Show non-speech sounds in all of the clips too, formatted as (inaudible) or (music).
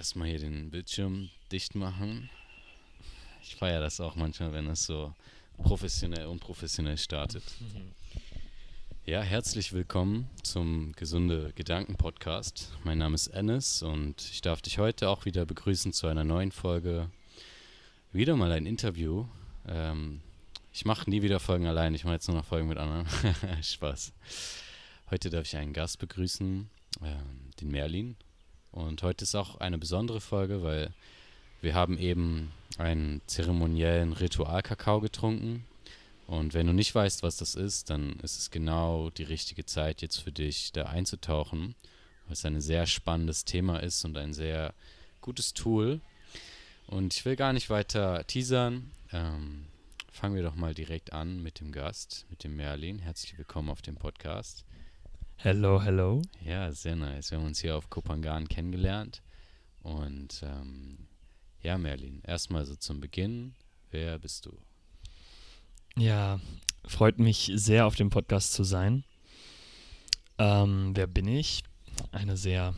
erstmal hier den Bildschirm dicht machen. Ich feiere das auch manchmal, wenn es so professionell, unprofessionell startet. Ja, herzlich willkommen zum Gesunde Gedanken Podcast. Mein Name ist Ennis und ich darf dich heute auch wieder begrüßen zu einer neuen Folge. Wieder mal ein Interview. Ähm, ich mache nie wieder Folgen allein, ich mache jetzt nur noch Folgen mit anderen. (laughs) Spaß. Heute darf ich einen Gast begrüßen, ähm, den Merlin. Und heute ist auch eine besondere Folge, weil wir haben eben einen zeremoniellen Ritual-Kakao getrunken. Und wenn du nicht weißt, was das ist, dann ist es genau die richtige Zeit jetzt für dich, da einzutauchen, weil es ein sehr spannendes Thema ist und ein sehr gutes Tool. Und ich will gar nicht weiter teasern. Ähm, fangen wir doch mal direkt an mit dem Gast, mit dem Merlin. Herzlich willkommen auf dem Podcast. Hello, hello. Ja, sehr nice. Wir haben uns hier auf Kopangan kennengelernt. Und ähm, ja, Merlin, erstmal so zum Beginn. Wer bist du? Ja, freut mich sehr, auf dem Podcast zu sein. Ähm, wer bin ich? Eine sehr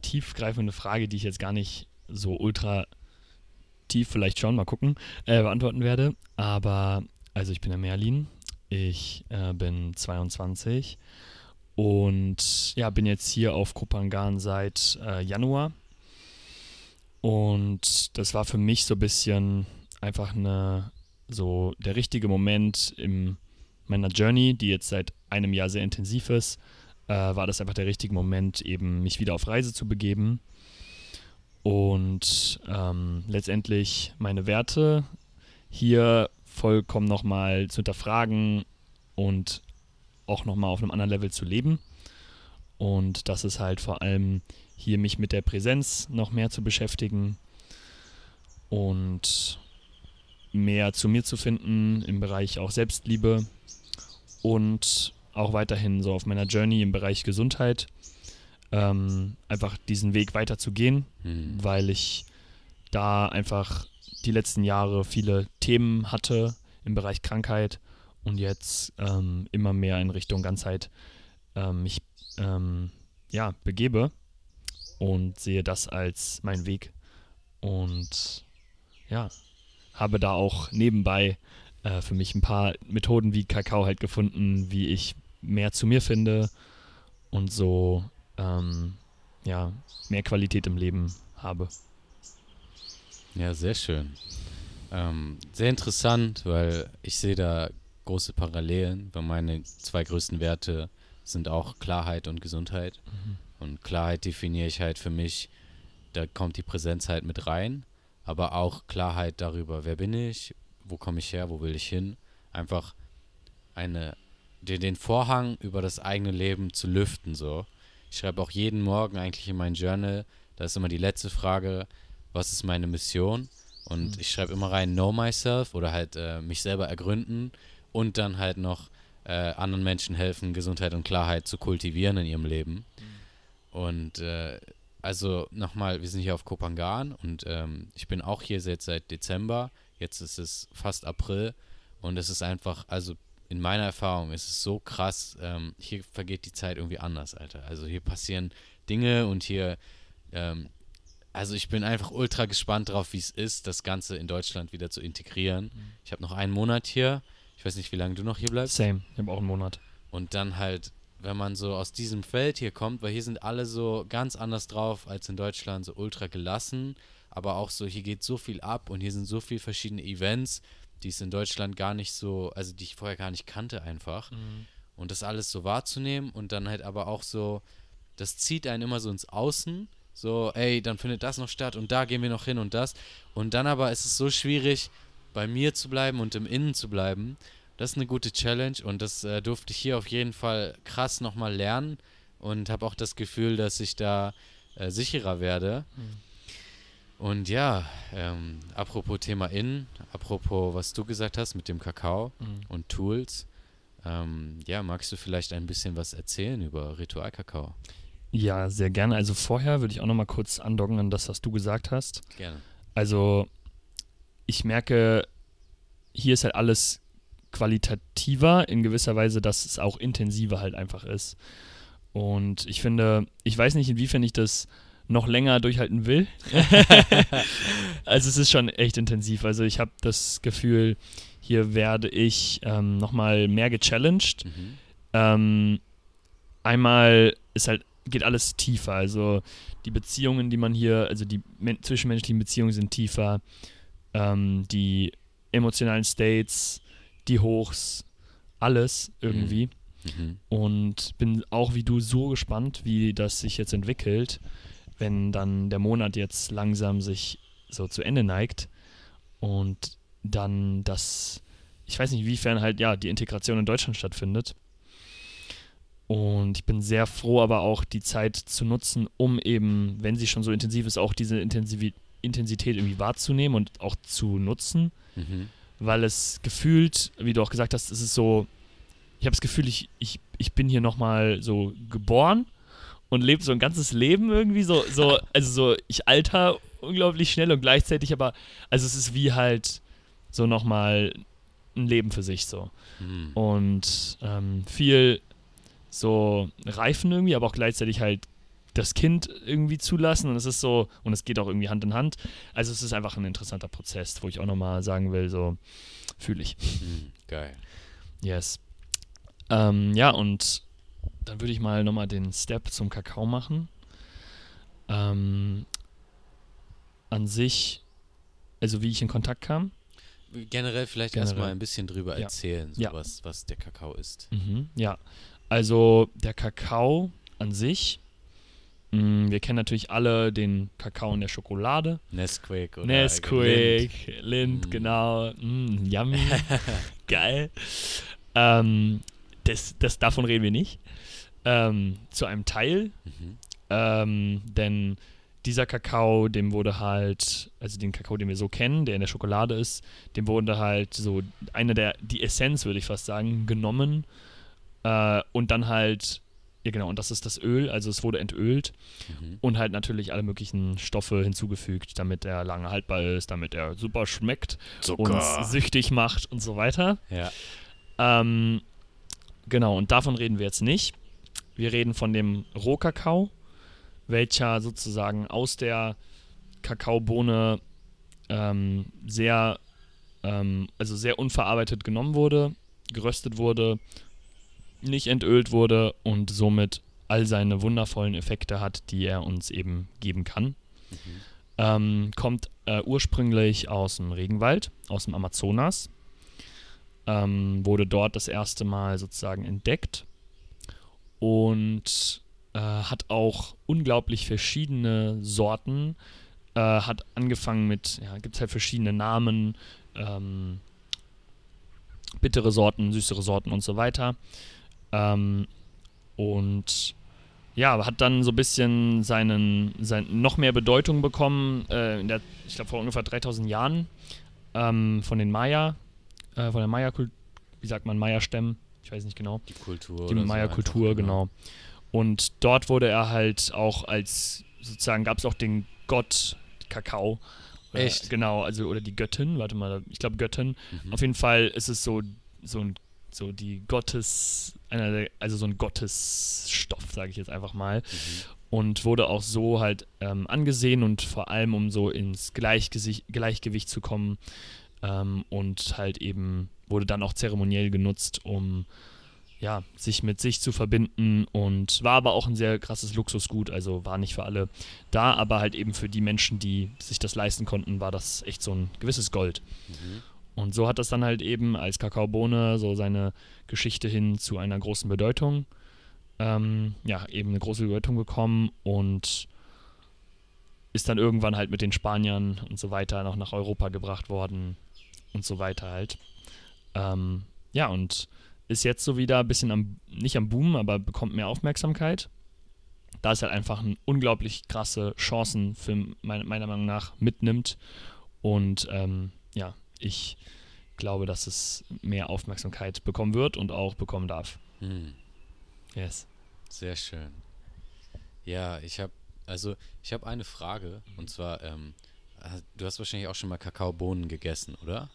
tiefgreifende Frage, die ich jetzt gar nicht so ultra tief, vielleicht schon, mal gucken, äh, beantworten werde. Aber, also ich bin der Merlin. Ich äh, bin 22 und ja, bin jetzt hier auf Kopangan seit äh, Januar. Und das war für mich so ein bisschen einfach eine, so der richtige Moment in meiner Journey, die jetzt seit einem Jahr sehr intensiv ist, äh, war das einfach der richtige Moment, eben mich wieder auf Reise zu begeben und ähm, letztendlich meine Werte hier vollkommen nochmal zu hinterfragen und auch nochmal auf einem anderen Level zu leben. Und das ist halt vor allem hier mich mit der Präsenz noch mehr zu beschäftigen und mehr zu mir zu finden im Bereich auch Selbstliebe und auch weiterhin so auf meiner Journey im Bereich Gesundheit ähm, einfach diesen Weg weiter zu gehen, mhm. weil ich da einfach die letzten Jahre viele Themen hatte im Bereich Krankheit und jetzt ähm, immer mehr in Richtung Ganzheit ähm, mich ähm, ja, begebe und sehe das als mein Weg und ja, habe da auch nebenbei äh, für mich ein paar Methoden wie Kakao halt gefunden, wie ich mehr zu mir finde und so ähm, ja, mehr Qualität im Leben habe. Ja, sehr schön. Ähm, sehr interessant, weil ich sehe da große Parallelen, weil meine zwei größten Werte sind auch Klarheit und Gesundheit. Mhm. Und Klarheit definiere ich halt für mich, da kommt die Präsenz halt mit rein, aber auch Klarheit darüber, wer bin ich, wo komme ich her, wo will ich hin. Einfach eine, den, den Vorhang über das eigene Leben zu lüften, so. Ich schreibe auch jeden Morgen eigentlich in mein Journal, da ist immer die letzte Frage, was ist meine Mission? Und mhm. ich schreibe immer rein, know myself oder halt äh, mich selber ergründen und dann halt noch äh, anderen Menschen helfen, Gesundheit und Klarheit zu kultivieren in ihrem Leben. Mhm. Und äh, also nochmal, wir sind hier auf Kopangan und ähm, ich bin auch hier seit, seit Dezember. Jetzt ist es fast April und es ist einfach, also in meiner Erfahrung ist es so krass, ähm, hier vergeht die Zeit irgendwie anders, Alter. Also hier passieren Dinge und hier, ähm, also ich bin einfach ultra gespannt drauf, wie es ist, das Ganze in Deutschland wieder zu integrieren. Mhm. Ich habe noch einen Monat hier ich weiß nicht, wie lange du noch hier bleibst. Same, ich habe auch einen Monat. Und dann halt, wenn man so aus diesem Feld hier kommt, weil hier sind alle so ganz anders drauf als in Deutschland, so ultra gelassen, aber auch so, hier geht so viel ab und hier sind so viele verschiedene Events, die es in Deutschland gar nicht so, also die ich vorher gar nicht kannte einfach. Mhm. Und das alles so wahrzunehmen und dann halt aber auch so, das zieht einen immer so ins Außen. So, ey, dann findet das noch statt und da gehen wir noch hin und das. Und dann aber ist es so schwierig, bei mir zu bleiben und im Innen zu bleiben. Das ist eine gute Challenge und das äh, durfte ich hier auf jeden Fall krass nochmal lernen und habe auch das Gefühl, dass ich da äh, sicherer werde. Mhm. Und ja, ähm, apropos Thema Innen, apropos was du gesagt hast mit dem Kakao mhm. und Tools, ähm, ja, magst du vielleicht ein bisschen was erzählen über Ritualkakao? Ja, sehr gerne. Also vorher würde ich auch nochmal kurz andocken an das, was du gesagt hast. Gerne. Also ich merke, hier ist halt alles qualitativer in gewisser Weise, dass es auch intensiver halt einfach ist. Und ich finde, ich weiß nicht, inwiefern ich das noch länger durchhalten will. (laughs) also es ist schon echt intensiv. Also ich habe das Gefühl, hier werde ich ähm, nochmal mehr gechallenged. Mhm. Ähm, einmal ist halt, geht alles tiefer. Also die Beziehungen, die man hier, also die men- zwischenmenschlichen Beziehungen sind tiefer. Ähm, die emotionalen States, die Hochs, alles irgendwie. Mhm. Und bin auch wie du so gespannt, wie das sich jetzt entwickelt, wenn dann der Monat jetzt langsam sich so zu Ende neigt und dann das, ich weiß nicht, inwiefern halt ja die Integration in Deutschland stattfindet. Und ich bin sehr froh, aber auch die Zeit zu nutzen, um eben, wenn sie schon so intensiv ist, auch diese Intensivi Intensität irgendwie wahrzunehmen und auch zu nutzen Mhm. weil es gefühlt, wie du auch gesagt hast, es ist so, ich habe das Gefühl, ich, ich, ich bin hier nochmal so geboren und lebe so ein ganzes Leben irgendwie so, so, (laughs) also so, ich alter unglaublich schnell und gleichzeitig aber, also es ist wie halt so nochmal ein Leben für sich so. Mhm. Und ähm, viel so reifen irgendwie, aber auch gleichzeitig halt das Kind irgendwie zulassen und es ist so, und es geht auch irgendwie Hand in Hand. Also es ist einfach ein interessanter Prozess, wo ich auch nochmal sagen will, so fühle ich. Mhm. Geil. Yes. Ähm, ja, und dann würde ich mal nochmal den Step zum Kakao machen. Ähm, an sich, also wie ich in Kontakt kam. Generell vielleicht erstmal ein bisschen drüber Ja. erzählen, so Ja. was, was der Kakao ist. Mhm, ja, also der Kakao an sich, wir kennen natürlich alle den Kakao in der Schokolade. Nesquik oder Nesquik, Lind, Mm. genau. Mm, yummy. (laughs) Geil. Ähm, das, das, davon reden wir nicht. Ähm, zu einem Teil, Mhm. ähm, denn dieser Kakao, dem wurde halt, also den Kakao, den wir so kennen, der in der Schokolade ist, dem wurde halt so eine der, die Essenz, würde ich fast sagen, genommen äh, und dann halt, ja genau, und das ist das Öl, also es wurde entölt Mhm. und halt natürlich alle möglichen Stoffe hinzugefügt, damit er lange haltbar ist, damit er super schmeckt, uns süchtig macht und so weiter. Ja. Ähm, genau, und davon reden wir jetzt nicht. Wir reden von dem Rohkakao, welcher sozusagen aus der Kakaobohne ähm, sehr, ähm, also sehr unverarbeitet genommen wurde, geröstet wurde, nicht entölt wurde und somit all seine wundervollen Effekte hat, die er uns eben geben kann. Mhm. Ähm, kommt äh, ursprünglich aus dem Regenwald, aus dem Amazonas. Ähm, wurde dort das erste Mal sozusagen entdeckt und äh, hat auch unglaublich verschiedene Sorten. Äh, hat angefangen mit, ja, gibt es halt verschiedene Namen, ähm, bittere Sorten, süßere Sorten und so weiter. Ähm, und ja, hat dann so ein bisschen seinen, sein, noch mehr Bedeutung bekommen, äh, in der, ich glaube vor ungefähr 3000 Jahren, ähm, von den Maya, äh, von der Maya-Kultur, wie sagt man, Maya-Stämmen, ich weiß nicht genau. Die Kultur. Die oder so Maya-Kultur, einfach, genau. Und dort wurde er halt auch als, sozusagen gab es auch den Gott Kakao. Oder, Echt? Genau, also, oder die Göttin, warte mal, ich glaube Göttin. Mhm. Auf jeden Fall ist es so, so ein, so die Gottes, einer der, also so ein Gottesstoff, sage ich jetzt einfach mal. Mhm. Und wurde auch so halt ähm, angesehen und vor allem, um so ins Gleichgesicht, Gleichgewicht zu kommen. Ähm, und halt eben wurde dann auch zeremoniell genutzt, um ja, sich mit sich zu verbinden und war aber auch ein sehr krasses Luxusgut, also war nicht für alle da, aber halt eben für die Menschen, die sich das leisten konnten, war das echt so ein gewisses Gold. Mhm. Und so hat das dann halt eben als Kakaobohne so seine Geschichte hin zu einer großen Bedeutung, ähm, ja, eben eine große Bedeutung bekommen und ist dann irgendwann halt mit den Spaniern und so weiter noch nach Europa gebracht worden und so weiter halt. Ähm, ja, und ist jetzt so wieder ein bisschen am, nicht am Boom, aber bekommt mehr Aufmerksamkeit. Da es halt einfach ein unglaublich krasse Chancen für mein, meiner Meinung nach mitnimmt. Und ähm, ja, ich glaube, dass es mehr Aufmerksamkeit bekommen wird und auch bekommen darf. Mhm. Yes. Sehr schön. Ja, ich habe also ich habe eine Frage und zwar ähm, ha- du hast wahrscheinlich auch schon mal Kakaobohnen gegessen, oder?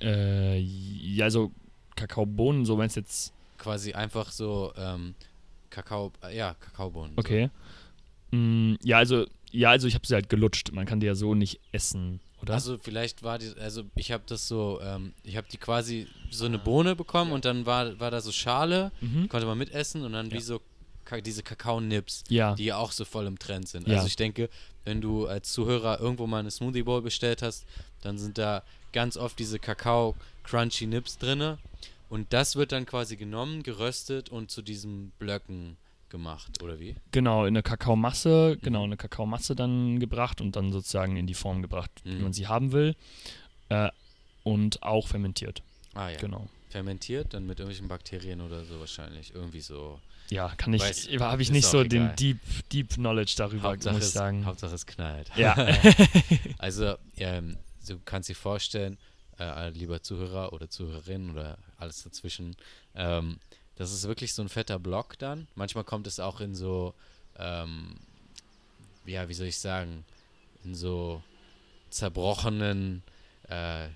Äh, ja, also Kakaobohnen, so wenn es jetzt. Quasi einfach so ähm, Kakao, äh, ja Kakaobohnen. Okay. Mm, ja, also Ja, also ich habe sie halt gelutscht. Man kann die ja so nicht essen, oder? Also vielleicht war die, also ich habe das so, ähm, ich habe die quasi so eine Bohne bekommen und dann war, war da so Schale, mhm. konnte man mitessen und dann wie Ja. so ka diese Kakao-Nips, Ja. die ja auch so voll im Trend sind. Ja. Also ich denke, wenn du als Zuhörer irgendwo mal eine Smoothie Bowl bestellt hast, dann sind da ganz oft diese Kakao-Crunchy Nips drinne und das wird dann quasi genommen, geröstet und zu diesen Blöcken gemacht, oder wie? Genau, in eine Kakaomasse, genau, in eine Kakaomasse dann gebracht und dann sozusagen in die Form gebracht, wie Mhm. man sie haben will. Äh, und auch fermentiert. Ah ja. Genau. Fermentiert, dann mit irgendwelchen Bakterien oder so wahrscheinlich. Irgendwie so. Ja, kann ich, habe ich ist nicht so egal. den Deep, Deep Knowledge darüber, Hauptsache, muss ich sagen. Hauptsache es knallt. Ja. (laughs) Also, ähm, du kannst dir vorstellen, äh, lieber Zuhörer oder Zuhörerin oder alles dazwischen, ähm, das ist wirklich so ein fetter Block dann. Manchmal kommt es auch in so, ähm, ja, wie soll ich sagen, in so zerbrochenen äh,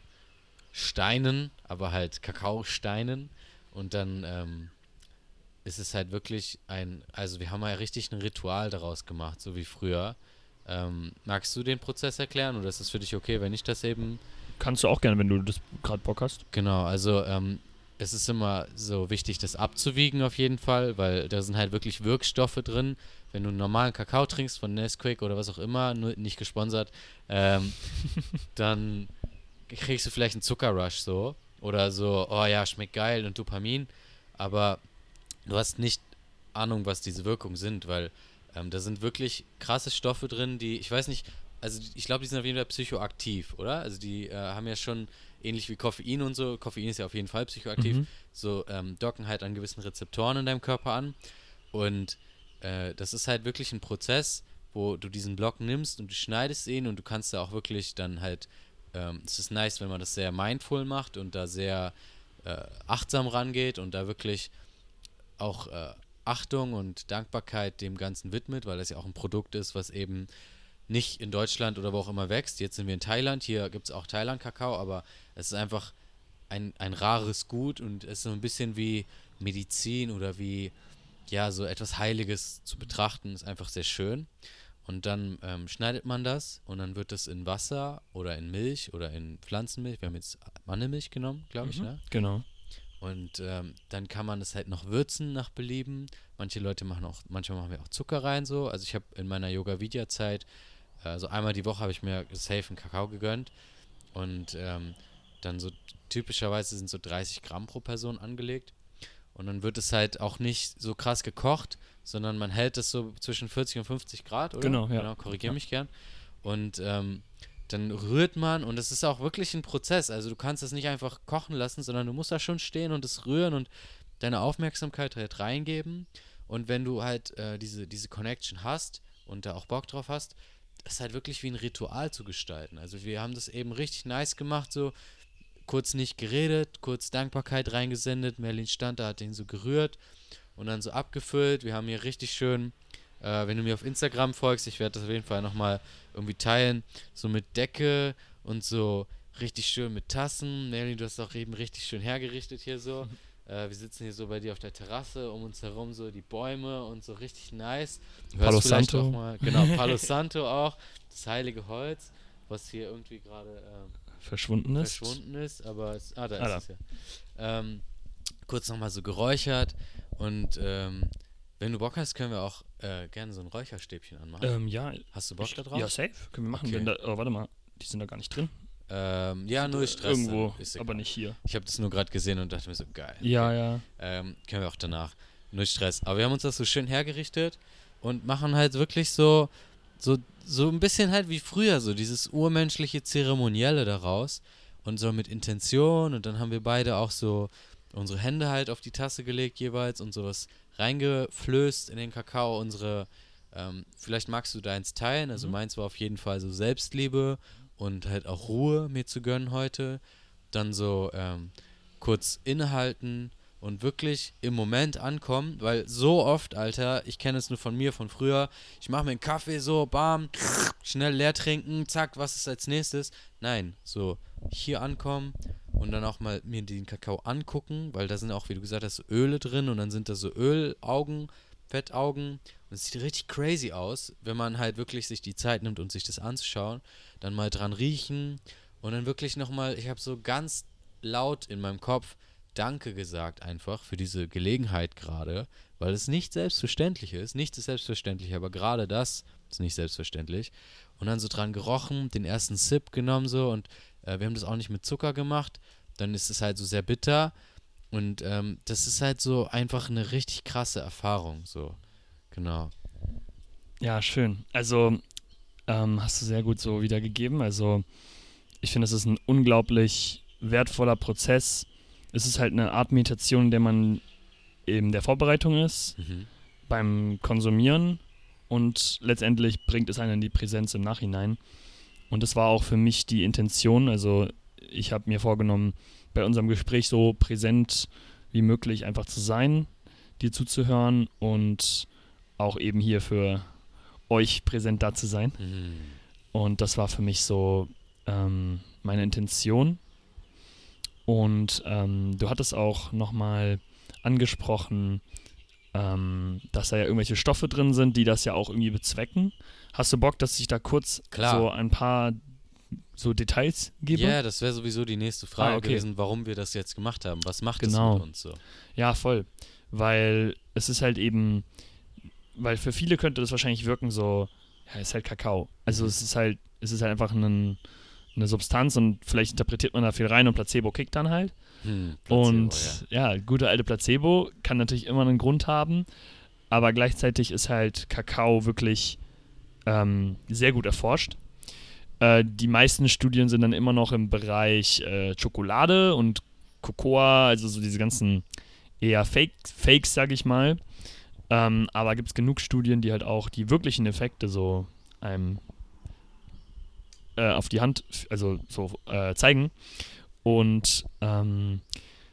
Steinen, aber halt Kakaosteinen. Und dann ähm, ist es halt wirklich ein, also wir haben ja richtig ein Ritual daraus gemacht, so wie früher. Ähm, magst du den Prozess erklären oder ist es für dich okay, wenn ich das eben Kannst du auch gerne, wenn du das gerade Bock hast. Genau, also ähm, es ist immer so wichtig, das abzuwiegen auf jeden Fall, weil da sind halt wirklich Wirkstoffe drin. Wenn du einen normalen Kakao trinkst von Nesquik oder was auch immer, nur nicht gesponsert, ähm, (laughs) dann kriegst du vielleicht einen Zuckerrush so. Oder so, oh ja, schmeckt geil und Dopamin. Aber du hast nicht Ahnung, was diese Wirkungen sind, weil ähm, da sind wirklich krasse Stoffe drin, die, ich weiß nicht, also ich glaube, die sind auf jeden Fall psychoaktiv, oder? Also die äh, haben ja schon ähnlich wie Koffein und so, Koffein ist ja auf jeden Fall psychoaktiv, Mhm. so ähm, docken halt an gewissen Rezeptoren in deinem Körper an. Und äh, das ist halt wirklich ein Prozess, wo du diesen Block nimmst und du schneidest ihn und du kannst da auch wirklich dann halt, ähm, es ist nice, wenn man das sehr mindful macht und da sehr äh, achtsam rangeht und da wirklich auch äh, Achtung und Dankbarkeit dem Ganzen widmet, weil das ja auch ein Produkt ist, was eben nicht in Deutschland oder wo auch immer wächst. Jetzt sind wir in Thailand, hier gibt es auch Thailand-Kakao, aber es ist einfach ein, ein rares Gut und es ist so ein bisschen wie Medizin oder wie, ja, so etwas Heiliges zu betrachten, ist einfach sehr schön. Und dann ähm, schneidet man das und dann wird das in Wasser oder in Milch oder in Pflanzenmilch. Wir haben jetzt Mandelmilch genommen, glaube ich, Mhm. ne? Genau. Und ähm, dann kann man es halt noch würzen nach Belieben. Manche Leute machen auch, manchmal machen wir auch Zucker rein so. Also ich habe in meiner Yoga-Vidya-Zeit, also einmal die Woche habe ich mir safe einen Kakao gegönnt. Und ähm, dann so typischerweise sind so 30 Gramm pro Person angelegt. Und dann wird es halt auch nicht so krass gekocht, sondern man hält es so zwischen 40 und 50 Grad, oder? Genau, ja. Genau, korrigiere Ja. mich gern. Und ähm, dann rührt man und es ist auch wirklich ein Prozess. Also du kannst es nicht einfach kochen lassen, sondern du musst da schon stehen und es rühren und deine Aufmerksamkeit halt reingeben. Und wenn du halt äh, diese, diese Connection hast und da auch Bock drauf hast, ist halt wirklich wie ein Ritual zu gestalten. Also wir haben das eben richtig nice gemacht, so kurz nicht geredet, kurz Dankbarkeit reingesendet. Merlin stand da, hat den so gerührt und dann so abgefüllt. Wir haben hier richtig schön, äh, wenn du mir auf Instagram folgst, ich werde das auf jeden Fall nochmal irgendwie teilen, so mit Decke und so richtig schön mit Tassen. Merlin, du hast auch eben richtig schön hergerichtet hier so. (laughs) Äh, wir sitzen hier so bei dir auf der Terrasse, um uns herum so die Bäume und so richtig nice. Du hörst Palo Santo. auch mal, genau, Palo (laughs) Santo auch, das heilige Holz, was hier irgendwie gerade ähm, Verschwunden ist. verschwunden ist, aber es, ah, da Ah, ist es ja. Ähm, kurz nochmal so geräuchert und ähm, wenn du Bock hast, können wir auch äh, gerne so ein Räucherstäbchen anmachen. Ähm, ja, hast du Bock ich, da drauf? ja, safe. Können wir machen. Okay. Da, oh, warte mal, die sind da gar nicht drin. Ähm, ja, null Äh, Stress. Irgendwo, aber nicht hier. Ich habe das nur gerade gesehen und dachte mir so, geil. Ja, ja. Ähm, können wir auch danach. Null Stress. Aber wir haben uns das so schön hergerichtet und machen halt wirklich so, so, so ein bisschen halt wie früher, so dieses urmenschliche Zeremonielle daraus. Und so mit Intention. Und dann haben wir beide auch so unsere Hände halt auf die Tasse gelegt jeweils und sowas reingeflößt in den Kakao. Unsere, ähm, vielleicht magst du deins teilen. Also Mhm. meins war auf jeden Fall so Selbstliebe und halt auch Ruhe mir zu gönnen heute. Dann so ähm, kurz innehalten und wirklich im Moment ankommen, weil so oft, Alter, ich kenne es nur von mir, von früher, ich mache mir einen Kaffee so, bam, schnell leer trinken, zack, was ist als nächstes? Nein, so hier ankommen und dann auch mal mir den Kakao angucken, weil da sind auch, wie du gesagt hast, Öle drin und dann sind da so Ölaugen, Fettaugen es sieht richtig crazy aus, wenn man halt wirklich sich die Zeit nimmt und sich das anzuschauen, dann mal dran riechen und dann wirklich nochmal, ich habe so ganz laut in meinem Kopf Danke gesagt einfach für diese Gelegenheit gerade, weil es nicht selbstverständlich ist. Nichts ist selbstverständlich, aber gerade das ist nicht selbstverständlich. Und dann so dran gerochen, den ersten Sip genommen so und äh, wir haben das auch nicht mit Zucker gemacht. Dann ist es halt so sehr bitter und ähm, das ist halt so einfach eine richtig krasse Erfahrung so. Genau. Ja, schön. Also ähm, hast du sehr gut so wiedergegeben. Also ich finde, es ist ein unglaublich wertvoller Prozess. Es ist halt eine Art Meditation, in der man in der Vorbereitung ist, Mhm. beim Konsumieren und letztendlich bringt es einen in die Präsenz im Nachhinein. Und das war auch für mich die Intention. Also ich habe mir vorgenommen, bei unserem Gespräch so präsent wie möglich einfach zu sein, dir zuzuhören und auch eben hier für euch präsent da zu sein. Mhm. Und das war für mich so ähm, meine Intention. Und ähm, du hattest auch nochmal angesprochen, ähm, dass da ja irgendwelche Stoffe drin sind, die das ja auch irgendwie bezwecken. Hast du Bock, dass ich da kurz Klar. so ein paar so Details gebe? Ja, das wäre sowieso die nächste Frage Ah, okay. gewesen, warum wir das jetzt gemacht haben. Was macht Genau. es mit uns so? Ja, voll. Weil es ist halt eben, weil für viele könnte das wahrscheinlich wirken so, ja, ist halt Kakao. Also Mhm. es ist halt, es ist halt einfach ein, eine Substanz und vielleicht interpretiert man da viel rein und Placebo kickt dann halt. Hm, Placebo, und ja. gute alte Placebo kann natürlich immer einen Grund haben, aber gleichzeitig ist halt Kakao wirklich ähm, sehr gut erforscht. Äh, die meisten Studien sind dann immer noch im Bereich äh, Schokolade und Cocoa, also so diese ganzen eher Fake, Fakes, sag ich mal. Ähm, aber gibt es genug Studien, die halt auch die wirklichen Effekte so einem äh, auf die Hand, also so äh, zeigen. Und ähm,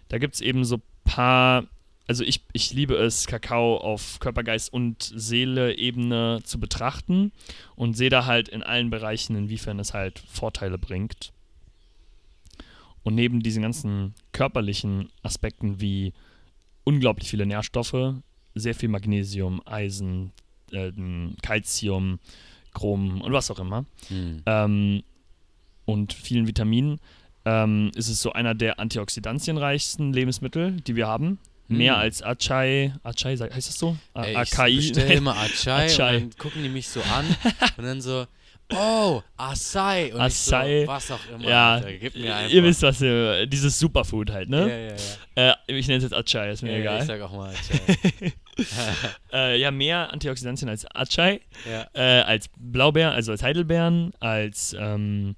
da gibt es eben so paar, also ich, ich liebe es, Kakao auf Körper, Geist und Seele-Ebene zu betrachten und sehe da halt in allen Bereichen, inwiefern es halt Vorteile bringt. Und neben diesen ganzen körperlichen Aspekten wie unglaublich viele Nährstoffe, sehr viel Magnesium, Eisen, ähm, Calcium, Chrom und was auch immer, Hm. ähm, und vielen Vitaminen, ähm, ist es so einer der antioxidantienreichsten Lebensmittel, die wir haben. Mehr Hm. als Acai, sag- heißt das so? Ey, ich Acai? bestelle immer Acai, (laughs) Acai. und dann gucken die mich so an (laughs) und dann so, oh, Acai. Und Acai. so, was auch immer. ja, Alter, gib mir einfach. ihr wisst was, ihr- dieses Superfood halt, Ja, ne? ja, ja. Äh, ich nenne es jetzt Acai, ist mir ja, ja, egal. Ich sag auch mal Acai. (laughs) Äh, ja, mehr Antioxidantien als Acai, ja. äh, als Blaubeeren, also als Heidelbeeren, als ähm,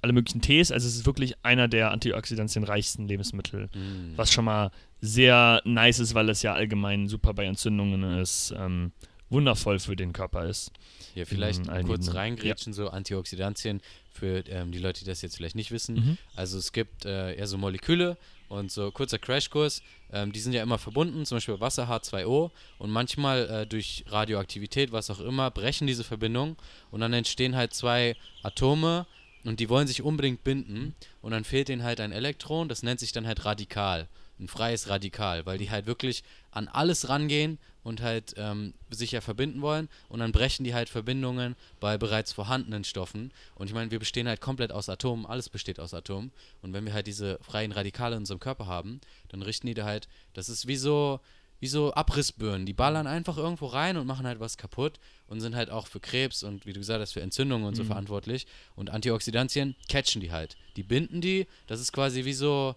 alle möglichen Tees. Also es ist wirklich einer der antioxidantienreichsten Lebensmittel. Hm. Was schon mal sehr nice ist, weil es ja allgemein super bei Entzündungen ist, ähm, wundervoll für den Körper ist. Ja, vielleicht kurz reingrätschen, so Antioxidantien für ähm, die Leute, die das jetzt vielleicht nicht wissen. Mhm. Also es gibt äh, eher so Moleküle und so kurzer Crashkurs, ähm, die sind ja immer verbunden, zum Beispiel Wasser H2O und manchmal äh, durch Radioaktivität, was auch immer, brechen diese Verbindungen und dann entstehen halt zwei Atome und die wollen sich unbedingt binden und dann fehlt denen halt ein Elektron, das nennt sich dann halt Radikal, ein freies Radikal, weil die halt wirklich an alles rangehen und halt ähm, sich ja verbinden wollen. Und dann brechen die halt Verbindungen bei bereits vorhandenen Stoffen. Und ich meine, wir bestehen halt komplett aus Atomen, alles besteht aus Atomen. Und wenn wir halt diese freien Radikale in unserem Körper haben, dann richten die da halt, das ist wie so, wie so Abrissbirnen, die ballern einfach irgendwo rein und machen halt was kaputt und sind halt auch für Krebs und wie du gesagt hast, für Entzündungen und so Mhm. verantwortlich. Und Antioxidantien catchen die halt, die binden die, das ist quasi wie so,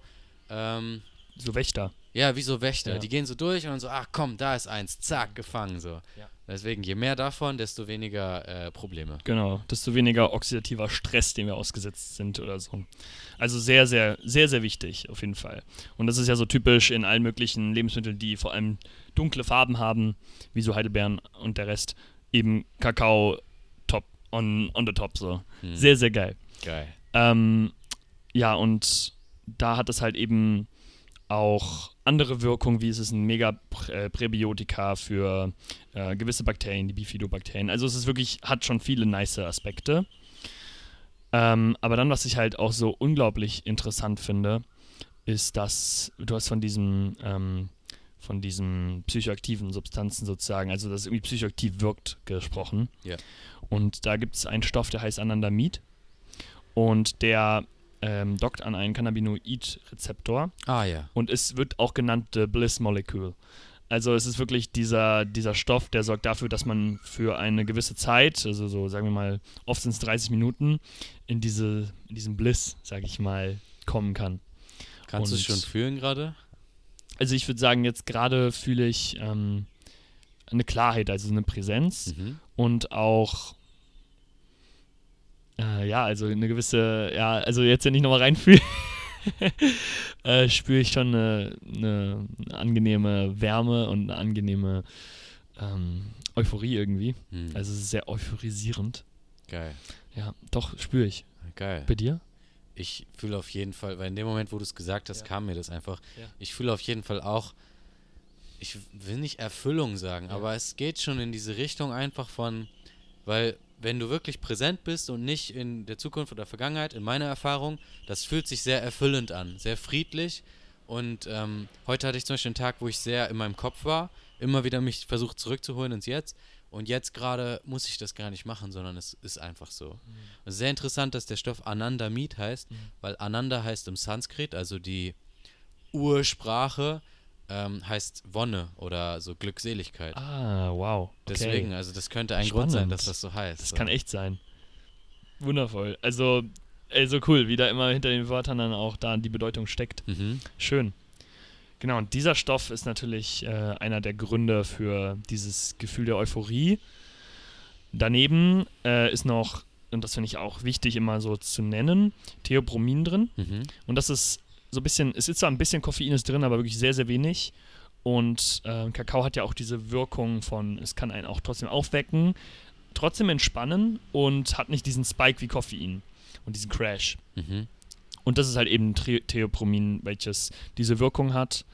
ähm, So Wächter. ja, wie so Wächter. Ja. Die gehen so durch und dann so, ach komm, da ist eins, zack, gefangen so. Ja. Deswegen, je mehr davon, desto weniger äh, Probleme. Genau, desto weniger oxidativer Stress, dem wir ausgesetzt sind oder so. Also sehr, sehr, sehr, sehr wichtig, auf jeden Fall. Und das ist ja so typisch in allen möglichen Lebensmitteln, die vor allem dunkle Farben haben, wie so Heidelbeeren und der Rest. Eben Kakao top, on, on the top so. Hm. Sehr, sehr geil. geil. Ähm, ja, und da hat es halt eben auch andere Wirkungen, wie es ist ein Mega-Präbiotika für äh, gewisse Bakterien, die Bifidobakterien. Also es ist wirklich, hat schon viele nice Aspekte. Ähm, aber dann, was ich halt auch so unglaublich interessant finde, ist, dass du hast von diesem ähm, von diesen psychoaktiven Substanzen sozusagen, also dass es irgendwie psychoaktiv wirkt, gesprochen. Ja. Und da gibt es einen Stoff, der heißt Anandamid und der ähm, dockt an einen Cannabinoid-Rezeptor Ah ja. und es wird auch genannt The Bliss Molecule. Also es ist wirklich dieser, dieser Stoff, der sorgt dafür, dass man für eine gewisse Zeit, also so sagen wir mal, oft sind es 30 Minuten, in, diese, in diesen Bliss, sage ich mal, kommen kann. Kannst du es schon fühlen gerade? Also ich würde sagen, jetzt gerade fühle ich ähm, eine Klarheit, also eine Präsenz Mhm. und auch äh, ja, also eine gewisse, ja, also jetzt, wenn ich nochmal reinfühle, (laughs) äh, spüre ich schon eine, eine, eine angenehme Wärme und eine angenehme ähm, Euphorie irgendwie. Hm. Also es ist sehr euphorisierend. Geil. Ja, doch, spüre ich. Geil. Bei dir? Ich fühle auf jeden Fall, weil in dem Moment, wo du es gesagt hast, Ja. kam mir das einfach. Ja. Ich fühle auf jeden Fall auch, ich will nicht Erfüllung sagen, Ja. aber es geht schon in diese Richtung einfach von, weil wenn du wirklich präsent bist und nicht in der Zukunft oder Vergangenheit, in meiner Erfahrung, das fühlt sich sehr erfüllend an, sehr friedlich. Und ähm, heute hatte ich zum Beispiel einen Tag, wo ich sehr in meinem Kopf war, immer wieder mich versucht zurückzuholen ins Jetzt. Und jetzt gerade muss ich das gar nicht machen, sondern es ist einfach so. Es ist sehr interessant, dass der Stoff Anandamid heißt, Mhm. weil Ananda heißt im Sanskrit, also die Ursprache ähm, heißt Wonne oder so Glückseligkeit. Ah, wow. Okay. Deswegen, also das könnte ein Grund sein, Spannend. dass das so heißt. Das so. kann echt sein. Wundervoll. Also, also cool, wie da immer hinter den Wörtern dann auch da die Bedeutung steckt. Mhm. Schön. Genau, und dieser Stoff ist natürlich äh, einer der Gründe für dieses Gefühl der Euphorie. Daneben äh, ist noch, und das finde ich auch wichtig immer so zu nennen, Theopromin drin. Mhm. Und das ist so ein bisschen, es ist zwar ein bisschen Koffein ist drin, aber wirklich sehr, sehr wenig. Und äh, Kakao hat ja auch diese Wirkung von, es kann einen auch trotzdem aufwecken, trotzdem entspannen und hat nicht diesen Spike wie Koffein und diesen Crash. Mhm. Und das ist halt eben Tri- Theopromin, welches diese Wirkung hat,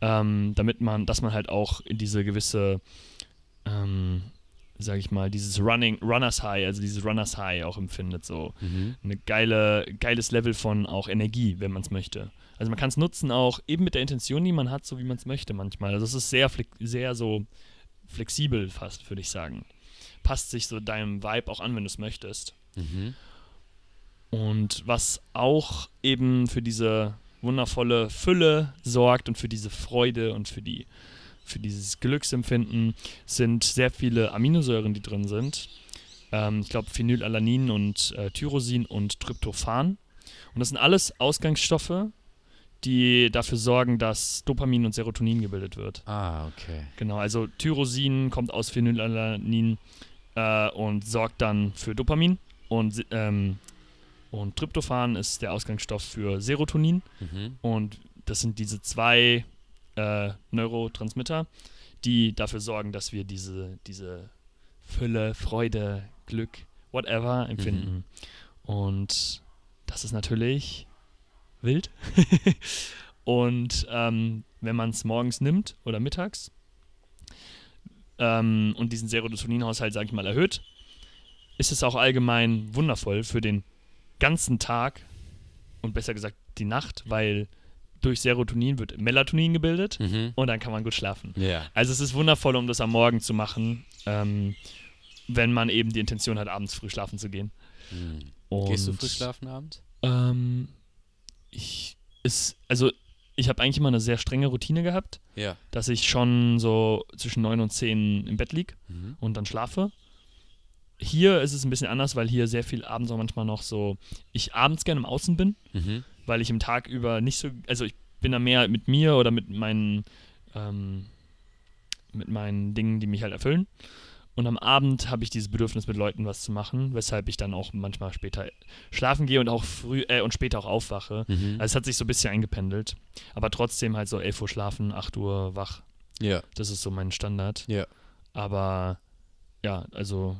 ähm, damit man, dass man halt auch in diese gewisse, ähm, sag ich mal, dieses Running, Runners High, also dieses Runners High auch empfindet, so Mhm. eine geile, geiles Level von auch Energie, wenn man es möchte. Also man kann es nutzen auch eben mit der Intention, die man hat, so wie man es möchte manchmal. Also es ist sehr, sehr so flexibel fast, würde ich sagen. Passt sich so deinem Vibe auch an, wenn du es möchtest. Mhm. Und was auch eben für diese wundervolle Fülle sorgt und für diese Freude und für die für dieses Glücksempfinden sind sehr viele Aminosäuren, die drin sind. Ähm, ich glaube Phenylalanin und äh, Tyrosin und Tryptophan. Und das sind alles Ausgangsstoffe, die dafür sorgen, dass Dopamin und Serotonin gebildet wird. Ah, okay. Genau, also Tyrosin kommt aus Phenylalanin äh, und sorgt dann für Dopamin und, ähm, und Tryptophan ist der Ausgangsstoff für Serotonin Mhm. und das sind diese zwei äh, Neurotransmitter, die dafür sorgen, dass wir diese, diese Fülle, Freude, Glück, whatever empfinden. Und das ist natürlich wild. (laughs) und ähm, wenn man es morgens nimmt oder mittags ähm, und diesen Serotoninhaushalt, sage ich mal, erhöht, ist es auch allgemein wundervoll für den ganzen Tag und besser gesagt die Nacht, weil durch Serotonin wird Melatonin gebildet Mhm. und dann kann man gut schlafen. Ja. Also es ist wundervoll, um das am Morgen zu machen, ähm, wenn man eben die Intention hat, abends früh schlafen zu gehen. Mhm. Gehst du früh schlafen abends? Ähm, ich ist, also ich habe eigentlich immer eine sehr strenge Routine gehabt, Ja. dass ich schon so zwischen 9 und 10 im Bett lieg Mhm. und dann schlafe. Hier ist es ein bisschen anders, weil hier sehr viel abends auch manchmal noch so, ich abends gerne im Außen bin, Mhm. Weil ich im Tag über nicht so, also ich bin da mehr mit mir oder mit meinen, ähm, mit meinen Dingen, die mich halt erfüllen. Und am Abend habe ich dieses Bedürfnis, mit Leuten was zu machen, weshalb ich dann auch manchmal später schlafen gehe und auch früh äh, und später auch aufwache. Mhm. Also es hat sich so ein bisschen eingependelt. Aber trotzdem halt so 11 Uhr schlafen, 8 Uhr wach. ja. Das ist so mein Standard. Ja. Aber ja, also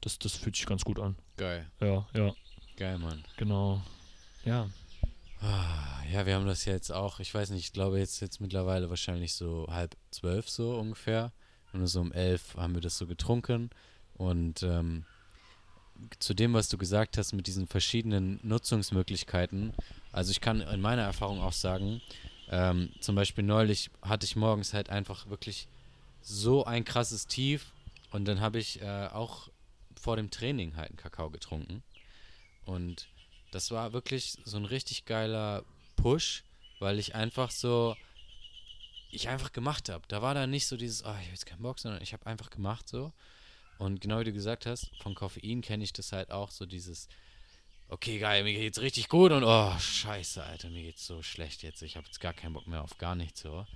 das, das fühlt sich ganz gut an. Geil. Ja, ja, Geil, Mann. genau. Ja. Ah, Ja, wir haben das jetzt auch, ich weiß nicht, ich glaube jetzt, jetzt mittlerweile wahrscheinlich so halb zwölf so ungefähr. Und so um elf haben wir das so getrunken. Und ähm, zu dem, was du gesagt hast mit diesen verschiedenen Nutzungsmöglichkeiten, also ich kann in meiner Erfahrung auch sagen, Ähm, zum Beispiel neulich hatte ich morgens halt einfach wirklich so ein krasses Tief und dann habe ich äh, auch vor dem Training halt einen Kakao getrunken. Und das war wirklich so ein richtig geiler Push, weil ich einfach so, ich einfach gemacht habe. Da war dann nicht so dieses, oh, ich habe jetzt keinen Bock, sondern ich habe einfach gemacht so. Und genau wie du gesagt hast, von Koffein kenne ich das halt auch, so dieses, okay, geil, mir geht's richtig gut und oh, scheiße, Alter, mir geht's so schlecht jetzt. Ich habe jetzt gar keinen Bock mehr auf gar nichts so.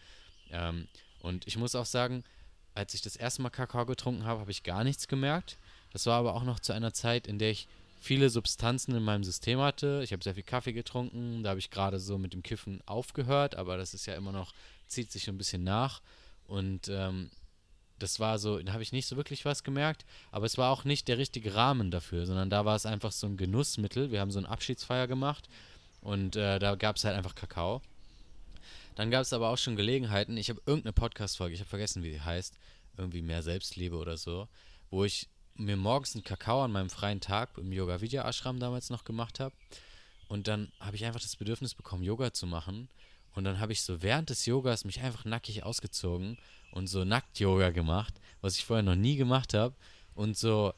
Ähm, und ich muss auch sagen, als ich das erste Mal Kakao getrunken habe, habe ich gar nichts gemerkt. Das war aber auch noch zu einer Zeit, in der ich viele Substanzen in meinem System hatte. Ich habe sehr viel Kaffee getrunken, da habe ich gerade so mit dem Kiffen aufgehört, aber das ist ja immer noch, zieht sich ein bisschen nach. Und ähm, das war so, da habe ich nicht so wirklich was gemerkt, aber es war auch nicht der richtige Rahmen dafür, sondern da war es einfach so ein Genussmittel. Wir haben so eine Abschiedsfeier gemacht und äh, da gab es halt einfach Kakao. Dann gab es aber auch schon Gelegenheiten, ich habe irgendeine Podcast-Folge, ich habe vergessen, wie die heißt, irgendwie mehr Selbstliebe oder so, wo ich mir morgens einen Kakao an meinem freien Tag im Yoga Vidya Ashram damals noch gemacht habe. Und dann habe ich einfach das Bedürfnis bekommen, Yoga zu machen. Und dann habe ich so während des Yogas mich einfach nackig ausgezogen und so Nackt-Yoga gemacht, was ich vorher noch nie gemacht habe. Und so,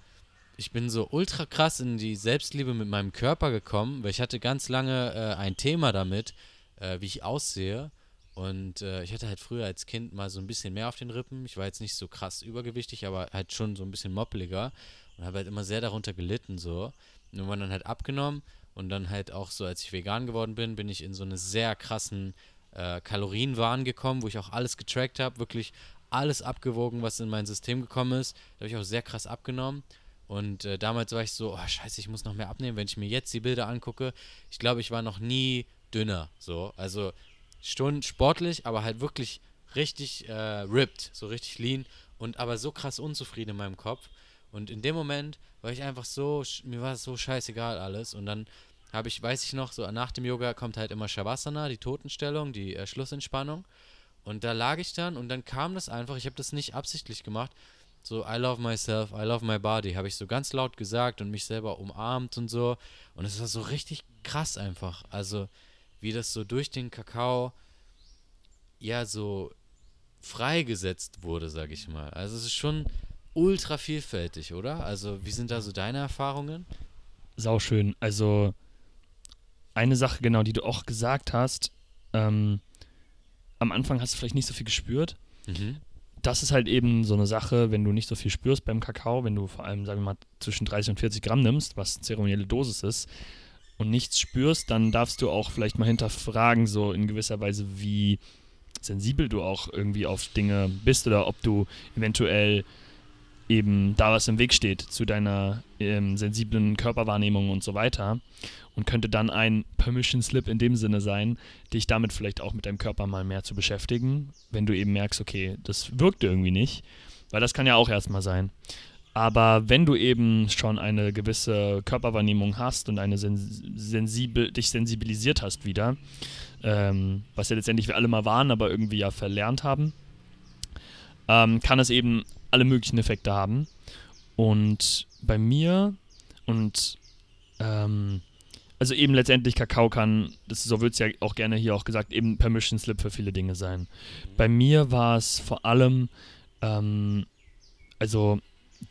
ich bin so ultra krass in die Selbstliebe mit meinem Körper gekommen, weil ich hatte ganz lange äh, ein Thema damit, äh, wie ich aussehe. Und äh, ich hatte halt früher als Kind mal so ein bisschen mehr auf den Rippen. Ich war jetzt nicht so krass übergewichtig, aber halt schon so ein bisschen moppeliger und habe halt immer sehr darunter gelitten so. Und irgendwann dann halt abgenommen und dann halt auch so, als ich vegan geworden bin, bin ich in so eine sehr krassen äh, Kalorienwahn gekommen, wo ich auch alles getrackt habe, wirklich alles abgewogen, was in mein System gekommen ist. Da habe ich auch sehr krass abgenommen. Und äh, damals war ich so, oh scheiße, ich muss noch mehr abnehmen. Wenn ich mir jetzt die Bilder angucke, ich glaube, ich war noch nie dünner. So, also schon sportlich, aber halt wirklich richtig äh, ripped, so richtig lean und aber so krass unzufrieden in meinem Kopf. Und in dem Moment war ich einfach so, mir war es so scheißegal alles. Und dann habe ich, weiß ich noch, so nach dem Yoga kommt halt immer Shavasana, die Totenstellung, die äh, Schlussentspannung. Und da lag ich dann und dann kam das einfach, ich habe das nicht absichtlich gemacht. So, I love myself, I love my body, habe ich so ganz laut gesagt und mich selber umarmt und so. Und es war so richtig krass einfach. Also, wie das so durch den Kakao ja so freigesetzt wurde, sag ich mal. Also es ist schon ultra vielfältig, oder? Also wie sind da so deine Erfahrungen? Sauschön. Also eine Sache genau, die du auch gesagt hast, ähm, am Anfang hast du vielleicht nicht so viel gespürt. Mhm. Das ist halt eben so eine Sache, wenn du nicht so viel spürst beim Kakao, wenn du vor allem, sagen wir mal, zwischen 30 und 40 Gramm nimmst, was zeremonielle Dosis ist, und nichts spürst, dann darfst du auch vielleicht mal hinterfragen, so in gewisser Weise, wie sensibel du auch irgendwie auf Dinge bist oder ob du eventuell eben da was im Weg steht zu deiner ähm, sensiblen Körperwahrnehmung und so weiter. Und könnte dann ein Permission Slip in dem Sinne sein, dich damit vielleicht auch mit deinem Körper mal mehr zu beschäftigen, wenn du eben merkst, okay, das wirkt irgendwie nicht. Weil das kann ja auch erstmal sein. Aber wenn du eben schon eine gewisse Körperwahrnehmung hast und eine sensibel, dich sensibilisiert hast wieder, ähm, was ja letztendlich wir alle mal waren, aber irgendwie ja verlernt haben, ähm, kann es eben alle möglichen Effekte haben. Und bei mir und ähm, also eben letztendlich Kakao kann, das, so wird es ja auch gerne hier auch gesagt, eben Permission Slip für viele Dinge sein. Bei mir war es vor allem, ähm, also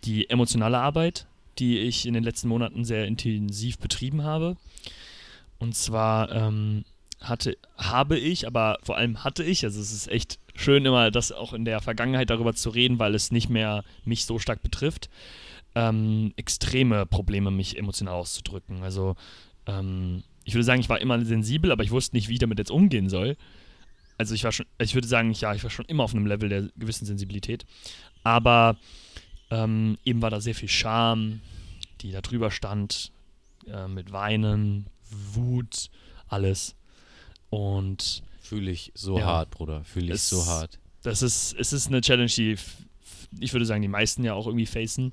die emotionale Arbeit, die ich in den letzten Monaten sehr intensiv betrieben habe. Und zwar ähm, hatte, habe ich, aber vor allem hatte ich, also es ist echt schön immer, das auch in der Vergangenheit darüber zu reden, weil es nicht mehr mich so stark betrifft, ähm, extreme Probleme, mich emotional auszudrücken. Also ähm, ich würde sagen, ich war immer sensibel, aber ich wusste nicht, wie ich damit jetzt umgehen soll. Also ich war schon, ich würde sagen, ja, ich war schon immer auf einem Level der gewissen Sensibilität. Aber ähm, eben war da sehr viel Scham, die da drüber stand, äh, mit Weinen, Wut, alles. Und fühle ich so ja, hart, Bruder, fühle ich es, so hart. Das ist, es ist eine Challenge, die ich würde sagen, die meisten ja auch irgendwie facen.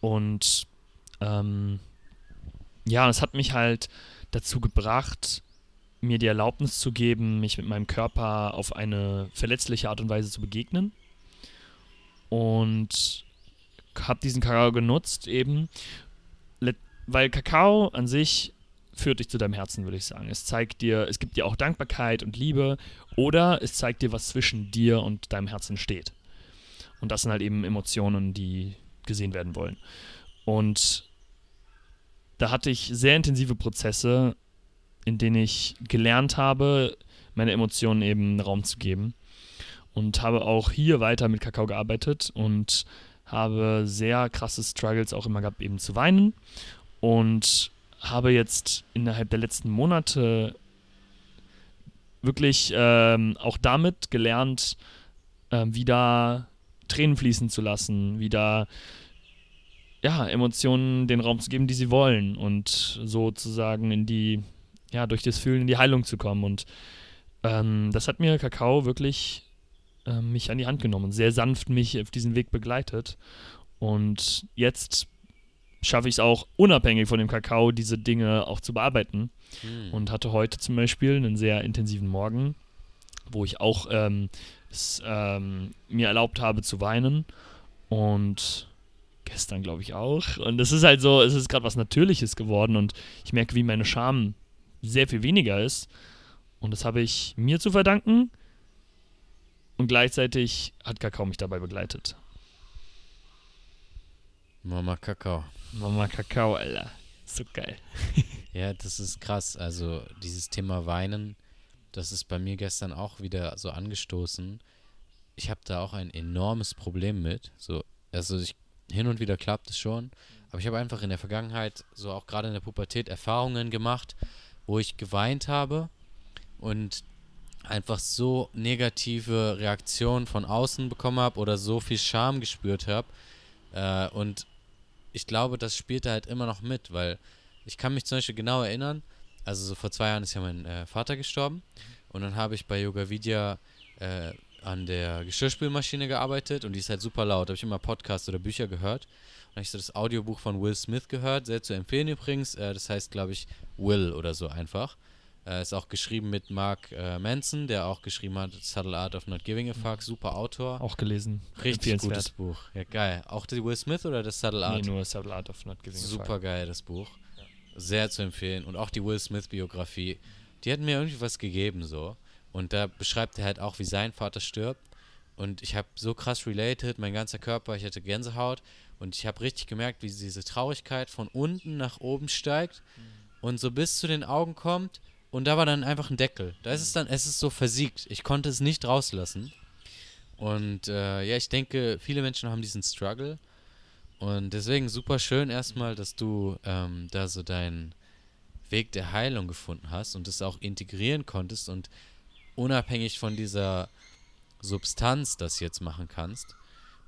Und ähm, ja, es hat mich halt dazu gebracht, mir die Erlaubnis zu geben, mich mit meinem Körper auf eine verletzliche Art und Weise zu begegnen und habe diesen Kakao genutzt eben, weil Kakao an sich führt dich zu deinem Herzen, würde ich sagen. Es zeigt dir, es gibt dir auch Dankbarkeit und Liebe oder es zeigt dir, was zwischen dir und deinem Herzen steht. Und das sind halt eben Emotionen, die gesehen werden wollen. Und da hatte ich sehr intensive Prozesse, in denen ich gelernt habe, meine Emotionen eben Raum zu geben. Und habe auch hier weiter mit Kakao gearbeitet und habe sehr krasse Struggles auch immer gehabt, eben zu weinen. Und habe jetzt innerhalb der letzten Monate wirklich ähm, auch damit gelernt, äh, wieder Tränen fließen zu lassen, wieder ja, Emotionen den Raum zu geben, die sie wollen und sozusagen in die, ja, durch das Fühlen in die Heilung zu kommen. Und ähm, das hat mir Kakao wirklich äh, mich an die Hand genommen, sehr sanft mich auf diesen Weg begleitet. Und jetzt schaffe ich es auch, unabhängig von dem Kakao, diese Dinge auch zu bearbeiten. Mhm. Und hatte heute zum Beispiel einen sehr intensiven Morgen, wo ich auch ähm, es, ähm, mir erlaubt habe zu weinen. Und gestern, glaube ich, auch. Und es ist halt so, es ist gerade was Natürliches geworden und ich merke, wie meine Scham sehr viel weniger ist. Und das habe ich mir zu verdanken. Und gleichzeitig hat Kakao mich dabei begleitet. Mama Kakao. Mama Kakao, Alter. So geil. (laughs) ja, das ist krass. Also dieses Thema Weinen, das ist bei mir gestern auch wieder so angestoßen. Ich habe da auch ein enormes Problem mit. So, also ich, hin und wieder klappt es schon, aber ich habe einfach in der Vergangenheit, so auch gerade in der Pubertät, Erfahrungen gemacht, wo ich geweint habe und einfach so negative Reaktionen von außen bekommen habe oder so viel Scham gespürt habe. Äh, und ich glaube, das spielt halt immer noch mit, weil ich kann mich zum Beispiel genau erinnern, also so vor zwei Jahren ist ja mein äh, Vater gestorben und dann habe ich bei Yoga Vidya äh, an der Geschirrspülmaschine gearbeitet und die ist halt super laut. Da habe ich immer Podcasts oder Bücher gehört. Und habe ich so das Audiobuch von Will Smith gehört, sehr zu empfehlen übrigens. Äh, das heißt, glaube ich, Will oder so einfach. Äh, ist auch geschrieben mit Mark äh, Manson, der auch geschrieben hat Subtle Art of Not Giving a Fuck, super Autor. Auch gelesen. Richtig gutes Buch. Ja, geil. Auch die Will Smith oder das Subtle Art? Nee, nur Subtle Art of Not Giving super a Fuck. Super geil, das Buch. Ja. Sehr zu empfehlen. Und auch die Will Smith Biografie, die hat mir irgendwie was gegeben so. Und da beschreibt er halt auch, wie sein Vater stirbt. Und ich habe so krass related, mein ganzer Körper, ich hatte Gänsehaut. Und ich habe richtig gemerkt, wie diese Traurigkeit von unten nach oben steigt mhm. und so bis zu den Augen kommt und da war dann einfach ein Deckel. Da ist es dann, es ist so versiegt. Ich konnte es nicht rauslassen. Und äh, ja, ich denke, viele Menschen haben diesen Struggle. Und deswegen super schön erstmal, dass du ähm, da so deinen Weg der Heilung gefunden hast und das auch integrieren konntest und unabhängig von dieser Substanz das jetzt machen kannst.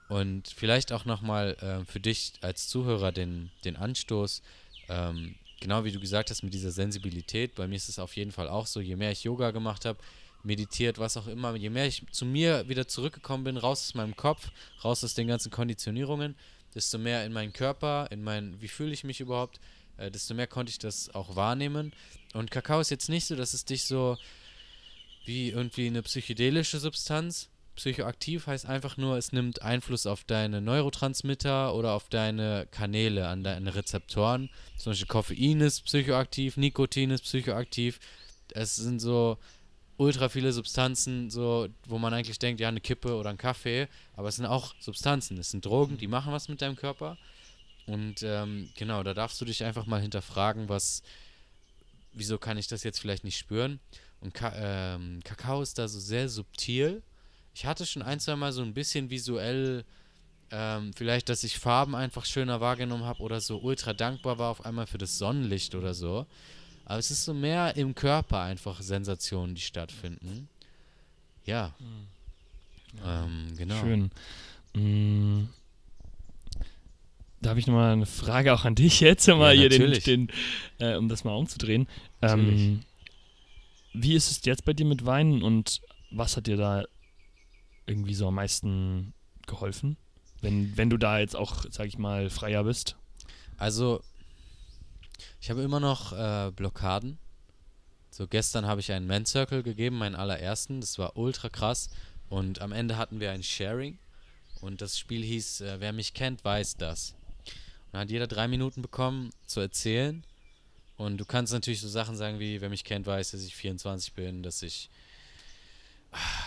Und vielleicht auch nochmal äh, für dich als Zuhörer den, den Anstoß, ähm, genau wie du gesagt hast, mit dieser Sensibilität, bei mir ist es auf jeden Fall auch so, je mehr ich Yoga gemacht habe, meditiert, was auch immer, je mehr ich zu mir wieder zurückgekommen bin, raus aus meinem Kopf, raus aus den ganzen Konditionierungen, desto mehr in meinen Körper, in mein, wie fühle ich mich überhaupt, äh, desto mehr konnte ich das auch wahrnehmen. Und Kakao ist jetzt nicht so, dass es dich so wie irgendwie eine psychedelische Substanz Psychoaktiv heißt einfach nur, es nimmt Einfluss auf deine Neurotransmitter oder auf deine Kanäle, an deine Rezeptoren. Zum Beispiel Koffein ist psychoaktiv, Nikotin ist psychoaktiv. Es sind so ultra viele Substanzen, so, wo man eigentlich denkt, ja, eine Kippe oder ein Kaffee, aber es sind auch Substanzen, es sind Drogen, die machen was mit deinem Körper. Und ähm, genau, da darfst du dich einfach mal hinterfragen, was, wieso kann ich das jetzt vielleicht nicht spüren? Und Ka ähm, Kakao ist da so sehr subtil ich hatte schon ein, zwei Mal so ein bisschen visuell, ähm, vielleicht, dass ich Farben einfach schöner wahrgenommen habe oder so ultra dankbar war auf einmal für das Sonnenlicht oder so. Aber es ist so mehr im Körper einfach Sensationen, die stattfinden. Ja. Mhm. Ähm, genau. Schön. Mhm. Da habe ich nochmal eine Frage auch an dich jetzt, mal ja, hier den, den äh, um das mal umzudrehen. Ähm, wie ist es jetzt bei dir mit Weinen und was hat dir da irgendwie so am meisten geholfen? Wenn, wenn du da jetzt auch, sag ich mal, freier bist? Also, ich habe immer noch äh, Blockaden. So, gestern habe ich einen Men's Circle gegeben, meinen allerersten. Das war ultra krass. Und am Ende hatten wir ein Sharing. Und das Spiel hieß, äh, wer mich kennt, weiß das. Und dann hat jeder drei Minuten bekommen, zu erzählen, Und du kannst natürlich so Sachen sagen wie, wer mich kennt, weiß, dass ich 24 bin, dass ich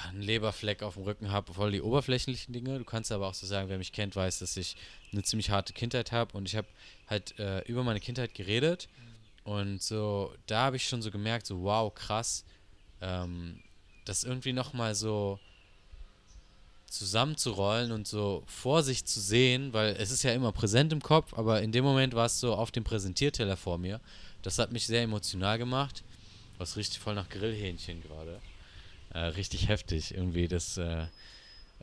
einen Leberfleck auf dem Rücken habe, voll die oberflächlichen Dinge. Du kannst aber auch so sagen, wer mich kennt, weiß, dass ich eine ziemlich harte Kindheit habe und ich habe halt äh, über meine Kindheit geredet und so, da habe ich schon so gemerkt, so wow, krass, ähm, das irgendwie nochmal so zusammenzurollen und so vor sich zu sehen, weil es ist ja immer präsent im Kopf, aber in dem Moment war es so auf dem Präsentierteller vor mir. Das hat mich sehr emotional gemacht. Was riecht voll nach Grillhähnchen gerade. Äh, richtig heftig irgendwie. Das, äh,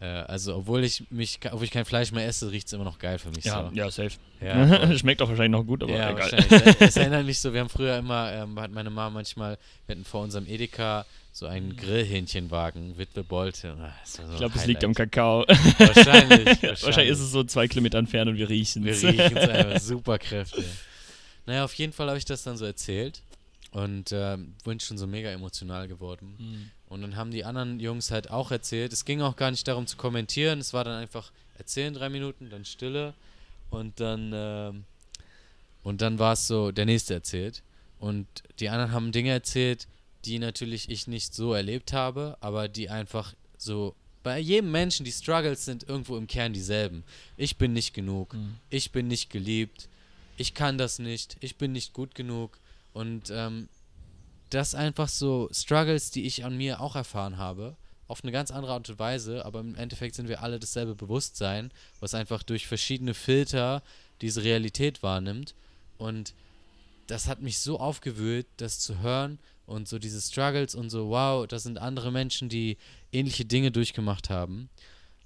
äh, also obwohl ich mich, obwohl ich kein Fleisch mehr esse, riecht es immer noch geil für mich. Ja, so. ja, safe. Ja, (laughs) Schmeckt auch wahrscheinlich noch gut, aber ja, egal. (laughs) Es erinnert mich so, wir haben früher immer, ähm, hat meine Mama manchmal, wir hatten vor unserem Edeka so einen Grillhähnchenwagen, Witwe Bolte. Ah, so Ich glaube, es liegt am. Kakao. (laughs) Wahrscheinlich, wahrscheinlich. Wahrscheinlich ist es so zwei Kilometer entfernt und wir riechen Wir es. riechen es einfach, Superkräfte. Naja, auf jeden Fall habe ich das dann so erzählt und ähm, bin schon so mega emotional geworden. Mhm. Und dann haben die anderen Jungs halt auch erzählt. Es ging auch gar nicht darum zu kommentieren. Es war dann einfach erzählen drei Minuten, dann Stille und dann und dann war es so der nächste erzählt und die anderen haben Dinge erzählt, die natürlich ich nicht so erlebt habe, aber die einfach so bei jedem Menschen die Struggles sind irgendwo im Kern dieselben. Ich bin nicht genug. Mhm. Ich bin nicht geliebt. Ich kann das nicht. Ich bin nicht gut genug. Und ähm, das einfach so Struggles, die ich an mir auch erfahren habe, auf eine ganz andere Art und Weise, aber im Endeffekt sind wir alle dasselbe Bewusstsein, was einfach durch verschiedene Filter diese Realität wahrnimmt. Und das hat mich so aufgewühlt, das zu hören und so diese Struggles und so, wow, das sind andere Menschen, die ähnliche Dinge durchgemacht haben.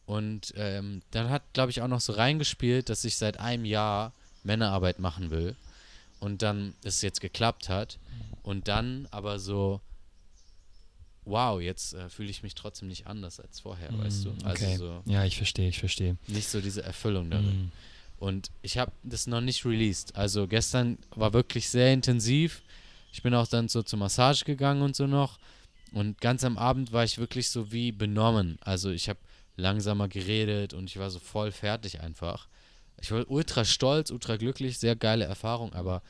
Und ähm, dann hat, glaube ich, auch noch so reingespielt, dass ich seit einem Jahr Männerarbeit machen will. Und dann es jetzt geklappt hat. Und dann aber so, wow, jetzt äh, fühle ich mich trotzdem nicht anders als vorher, weißt du? Mhm, Also okay. so Ja, ich verstehe, ich verstehe. nicht so diese Erfüllung darin. Mhm. Und ich habe das noch nicht released. Also gestern war wirklich sehr intensiv. Ich bin auch dann so zur Massage gegangen und so noch. Und ganz am Abend war ich wirklich so wie benommen. Also ich habe langsamer geredet und ich war so voll fertig einfach. Ich war ultra stolz, ultra glücklich, sehr geile Erfahrung, aber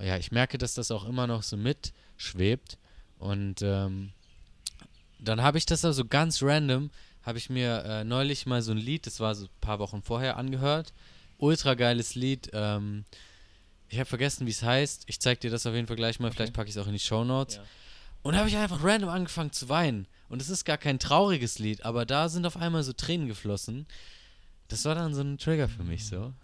ja, ich merke, dass das auch immer noch so mitschwebt. Und ähm, dann habe ich das also ganz random, habe ich mir äh, neulich mal so ein Lied, das war so ein paar Wochen vorher angehört. Ultra geiles Lied. Ähm, ich habe vergessen, wie es heißt. Ich zeig dir das auf jeden Fall gleich mal. Vielleicht packe ich es auch in die Show Notes. Ja. Und da habe ich einfach random angefangen zu weinen. Und es ist gar kein trauriges Lied, aber da sind auf einmal so Tränen geflossen. Das war dann so ein Trigger für mich so.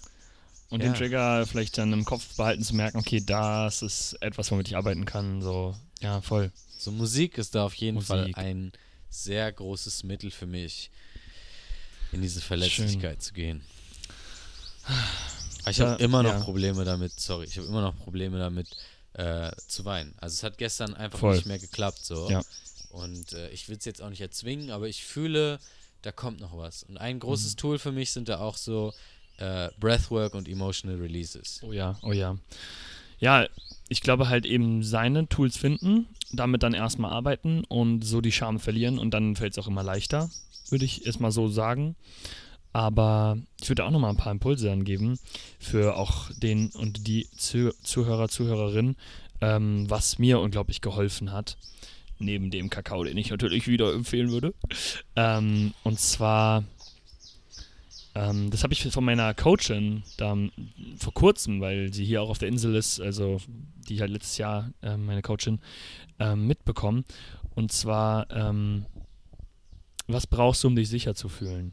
Und Ja. den Trigger vielleicht dann im Kopf behalten zu merken, okay, das ist etwas, womit ich arbeiten kann. So, ja, voll. So Musik ist da auf jeden Fall Musik. ein sehr großes Mittel für mich, in diese Verletzlichkeit zu gehen. Aber Ich habe immer noch ja. Probleme damit, sorry, ich habe immer noch Probleme damit äh, zu weinen. Also es hat gestern einfach Voll. nicht mehr geklappt so. Ja. Und äh, ich will es jetzt auch nicht erzwingen, aber ich fühle, da kommt noch was. Und ein großes Mhm. Tool für mich sind da auch so äh, Breathwork und Emotional Releases. Oh ja, oh ja. Ja, ich glaube halt eben seine Tools finden, damit dann erstmal arbeiten und so die Scham verlieren und dann fällt es auch immer leichter, würde ich erstmal so sagen. Aber ich würde auch nochmal ein paar Impulse angeben für auch den und die Zuh Zuhörer, Zuhörerinnen, ähm, was mir unglaublich geholfen hat. Neben dem Kakao, den ich natürlich wieder empfehlen würde. Ähm, und zwar ähm, das habe ich von meiner Coachin da vor kurzem, weil sie hier auch auf der Insel ist, also die halt letztes Jahr ähm, meine Coachin ähm, mitbekommen. Und zwar, ähm, was brauchst du, um dich sicher zu fühlen?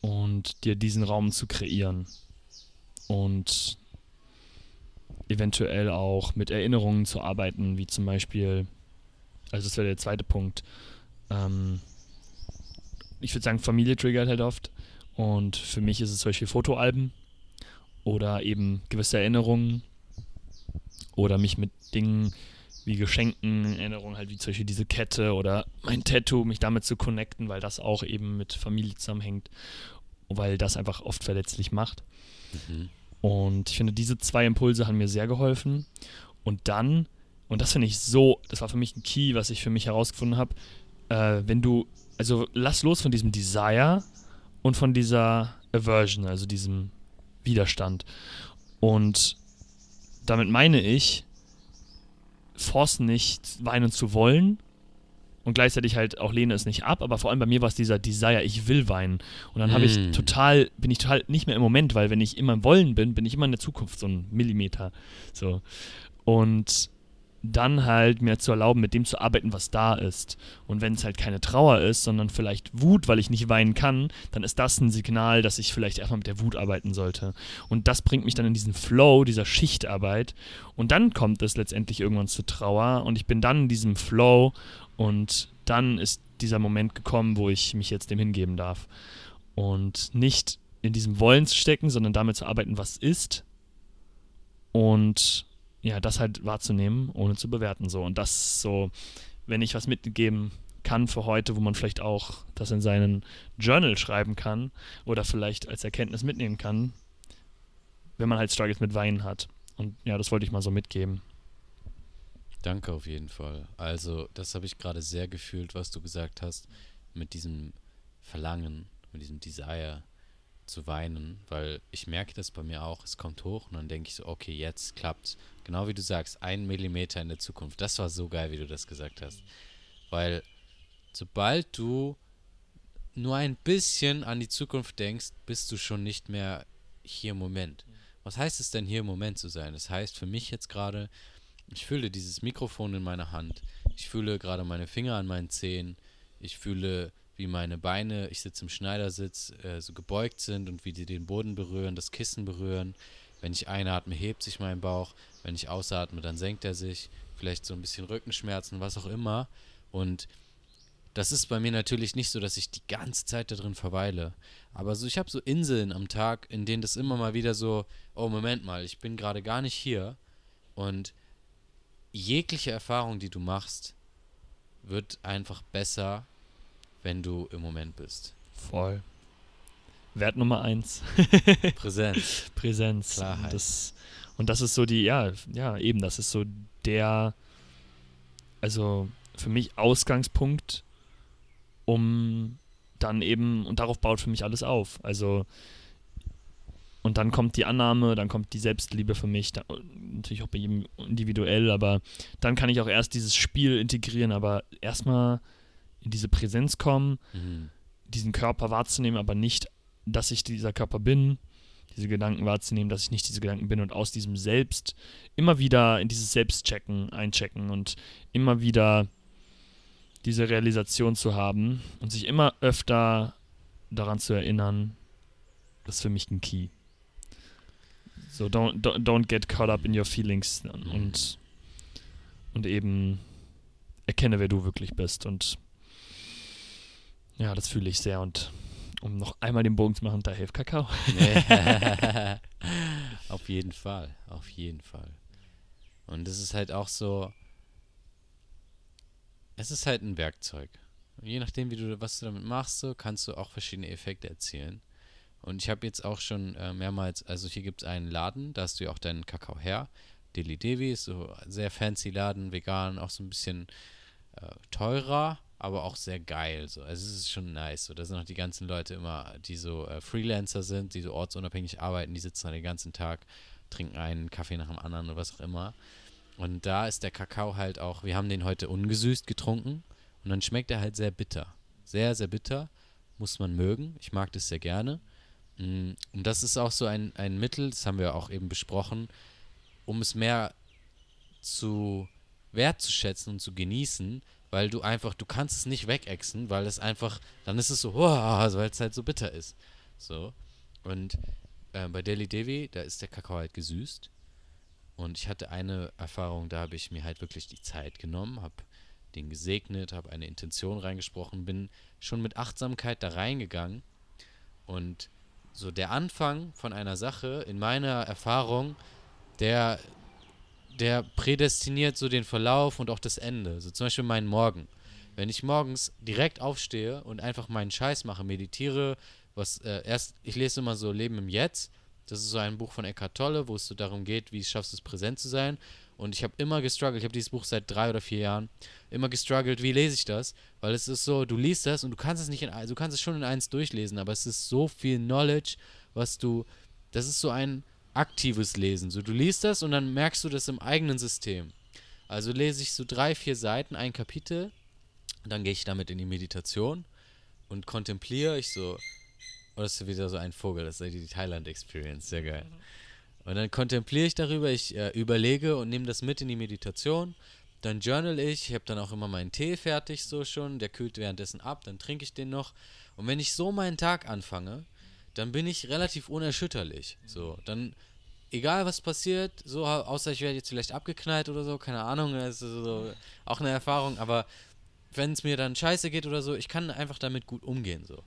Und dir diesen Raum zu kreieren. Und eventuell auch mit Erinnerungen zu arbeiten, wie zum Beispiel, also das wäre der zweite Punkt. Ähm, ich würde sagen, Familie triggert halt oft. Und für mich ist es zum Beispiel Fotoalben oder eben gewisse Erinnerungen oder mich mit Dingen wie Geschenken, Erinnerungen halt wie zum Beispiel diese Kette oder mein Tattoo, mich damit zu connecten, weil das auch eben mit Familie zusammenhängt, weil das einfach oft verletzlich macht. Mhm. Und ich finde, diese zwei Impulse haben mir sehr geholfen. Und dann, und das finde ich so, das war für mich ein Key, was ich für mich herausgefunden habe, äh, wenn du, also lass los von diesem Desire und von dieser Aversion, also diesem Widerstand. Und damit meine ich, force nicht weinen zu wollen und gleichzeitig halt auch lehne es nicht ab, aber vor allem bei mir war es dieser Desire, ich will weinen. Und dann habe ich Mm. total, bin ich total nicht mehr im Moment, weil wenn ich immer im Wollen bin, bin ich immer in der Zukunft, so ein Millimeter. So. Und dann halt mir zu erlauben, mit dem zu arbeiten, was da ist. Und wenn es halt keine Trauer ist, sondern vielleicht Wut, weil ich nicht weinen kann, dann ist das ein Signal, dass ich vielleicht erstmal mit der Wut arbeiten sollte. Und das bringt mich dann in diesen Flow dieser Schichtarbeit. Und dann kommt es letztendlich irgendwann zu Trauer und ich bin dann in diesem Flow und dann ist dieser Moment gekommen, wo ich mich jetzt dem hingeben darf. Und nicht in diesem Wollen zu stecken, sondern damit zu arbeiten, was ist. Und ja, das halt wahrzunehmen, ohne zu bewerten. So. Und das so, wenn ich was mitgeben kann für heute, wo man vielleicht auch das in seinen Journal schreiben kann oder vielleicht als Erkenntnis mitnehmen kann, wenn man halt Struggles mit Weinen hat. Und ja, das wollte ich mal so mitgeben. Danke auf jeden Fall. Also, das habe ich gerade sehr gefühlt, was du gesagt hast, mit diesem Verlangen, mit diesem Desire zu weinen, weil ich merke das bei mir auch, es kommt hoch und dann denke ich so, okay, jetzt klappt's. Genau wie du sagst, ein Millimeter in der Zukunft. Das war so geil, wie du das gesagt hast. Weil sobald du nur ein bisschen an die Zukunft denkst, bist du schon nicht mehr hier im Moment. Was heißt es denn hier im Moment zu sein? Das heißt für mich jetzt gerade, ich fühle dieses Mikrofon in meiner Hand. Ich fühle gerade meine Finger an meinen Zehen. Ich fühle, wie meine Beine, ich sitze im Schneidersitz, äh, so gebeugt sind und wie die den Boden berühren, das Kissen berühren. Wenn ich einatme, hebt sich mein Bauch. Wenn ich ausatme, dann senkt er sich. Vielleicht so ein bisschen Rückenschmerzen, was auch immer. Und das ist bei mir natürlich nicht so, dass ich die ganze Zeit da drin verweile. Aber so, ich habe so Inseln am Tag, in denen das immer mal wieder so, oh Moment mal, ich bin gerade gar nicht hier. Und jegliche Erfahrung, die du machst, wird einfach besser, wenn du im Moment bist. Voll. Wert Nummer eins. (laughs) Präsenz. Präsenz. Klarheit. Und das, und das ist so die, ja, ja, eben, das ist so der, also für mich Ausgangspunkt, um dann eben, und darauf baut für mich alles auf. Also, und dann kommt die Annahme, dann kommt die Selbstliebe für mich, da, natürlich auch bei jedem individuell, aber dann kann ich auch erst dieses Spiel integrieren, aber erstmal in diese Präsenz kommen, Mhm. diesen Körper wahrzunehmen, aber nicht, dass ich dieser Körper bin, diese Gedanken wahrzunehmen, dass ich nicht diese Gedanken bin und aus diesem Selbst immer wieder in dieses Selbstchecken einchecken und immer wieder diese Realisation zu haben und sich immer öfter daran zu erinnern, das ist für mich ein Key. So, don't, don't, don't get caught up in your feelings und, und eben erkenne, wer du wirklich bist und ja, das fühle ich sehr und um noch einmal den Bogen zu machen, da hilft Kakao. (laughs) auf jeden Fall, auf jeden Fall. Und es ist halt auch so, es ist halt ein Werkzeug. Und je nachdem, wie du, was du damit machst, so kannst du auch verschiedene Effekte erzielen. Und ich habe jetzt auch schon äh, mehrmals, also hier gibt es einen Laden, da hast du ja auch deinen Kakao her. Deli Devi ist so sehr fancy Laden, vegan, auch so ein bisschen äh, teurer, aber auch sehr geil. So. Also es ist schon nice. So. Da sind auch die ganzen Leute immer, die so äh, Freelancer sind, die so ortsunabhängig arbeiten, die sitzen da den ganzen Tag, trinken einen Kaffee nach dem anderen oder was auch immer. Und da ist der Kakao halt auch, wir haben den heute ungesüßt getrunken und dann schmeckt er halt sehr bitter. Sehr, sehr bitter. Muss man mögen. Ich mag das sehr gerne. Mm, Und das ist auch so ein, ein Mittel, das haben wir auch eben besprochen, um es mehr zu wertzuschätzen und zu genießen, weil du einfach, du kannst es nicht wegexen, weil es einfach, dann ist es so, weil es halt so bitter ist. So. Und äh, bei Deli Devi, da ist der Kakao halt gesüßt. Und ich hatte eine Erfahrung, da habe ich mir halt wirklich die Zeit genommen, habe den gesegnet, habe eine Intention reingesprochen, bin schon mit Achtsamkeit da reingegangen. Und so der Anfang von einer Sache, in meiner Erfahrung, der, der prädestiniert so den Verlauf und auch das Ende. So zum Beispiel meinen Morgen. Wenn ich morgens direkt aufstehe und einfach meinen Scheiß mache, meditiere, was äh, erst, ich lese immer so Leben im Jetzt. Das ist so ein Buch von Eckhart Tolle, wo es so darum geht, wie schaffst du es präsent zu sein. Und ich habe immer gestruggelt, ich habe dieses Buch seit drei oder vier Jahren, immer gestruggelt, wie lese ich das? Weil es ist so, du liest das und du kannst es nicht in, du kannst es schon in eins durchlesen, aber es ist so viel Knowledge, was du, das ist so ein, aktives Lesen. So, du liest das und dann merkst du das im eigenen System. Also lese ich so drei, vier Seiten, ein Kapitel, dann gehe ich damit in die Meditation und kontempliere ich so. Oh, das ist wieder so ein Vogel, das ist die Thailand Experience, sehr geil. Und dann kontempliere ich darüber, ich äh, überlege und nehme das mit in die Meditation. Dann journal ich, ich habe dann auch immer meinen Tee fertig so schon, der kühlt währenddessen ab, dann trinke ich den noch. Und wenn ich so meinen Tag anfange, dann bin ich relativ unerschütterlich. So, dann egal was passiert, so außer ich werde jetzt vielleicht abgeknallt oder so, keine Ahnung, das ist so auch eine Erfahrung, aber wenn es mir dann scheiße geht oder so, ich kann einfach damit gut umgehen so.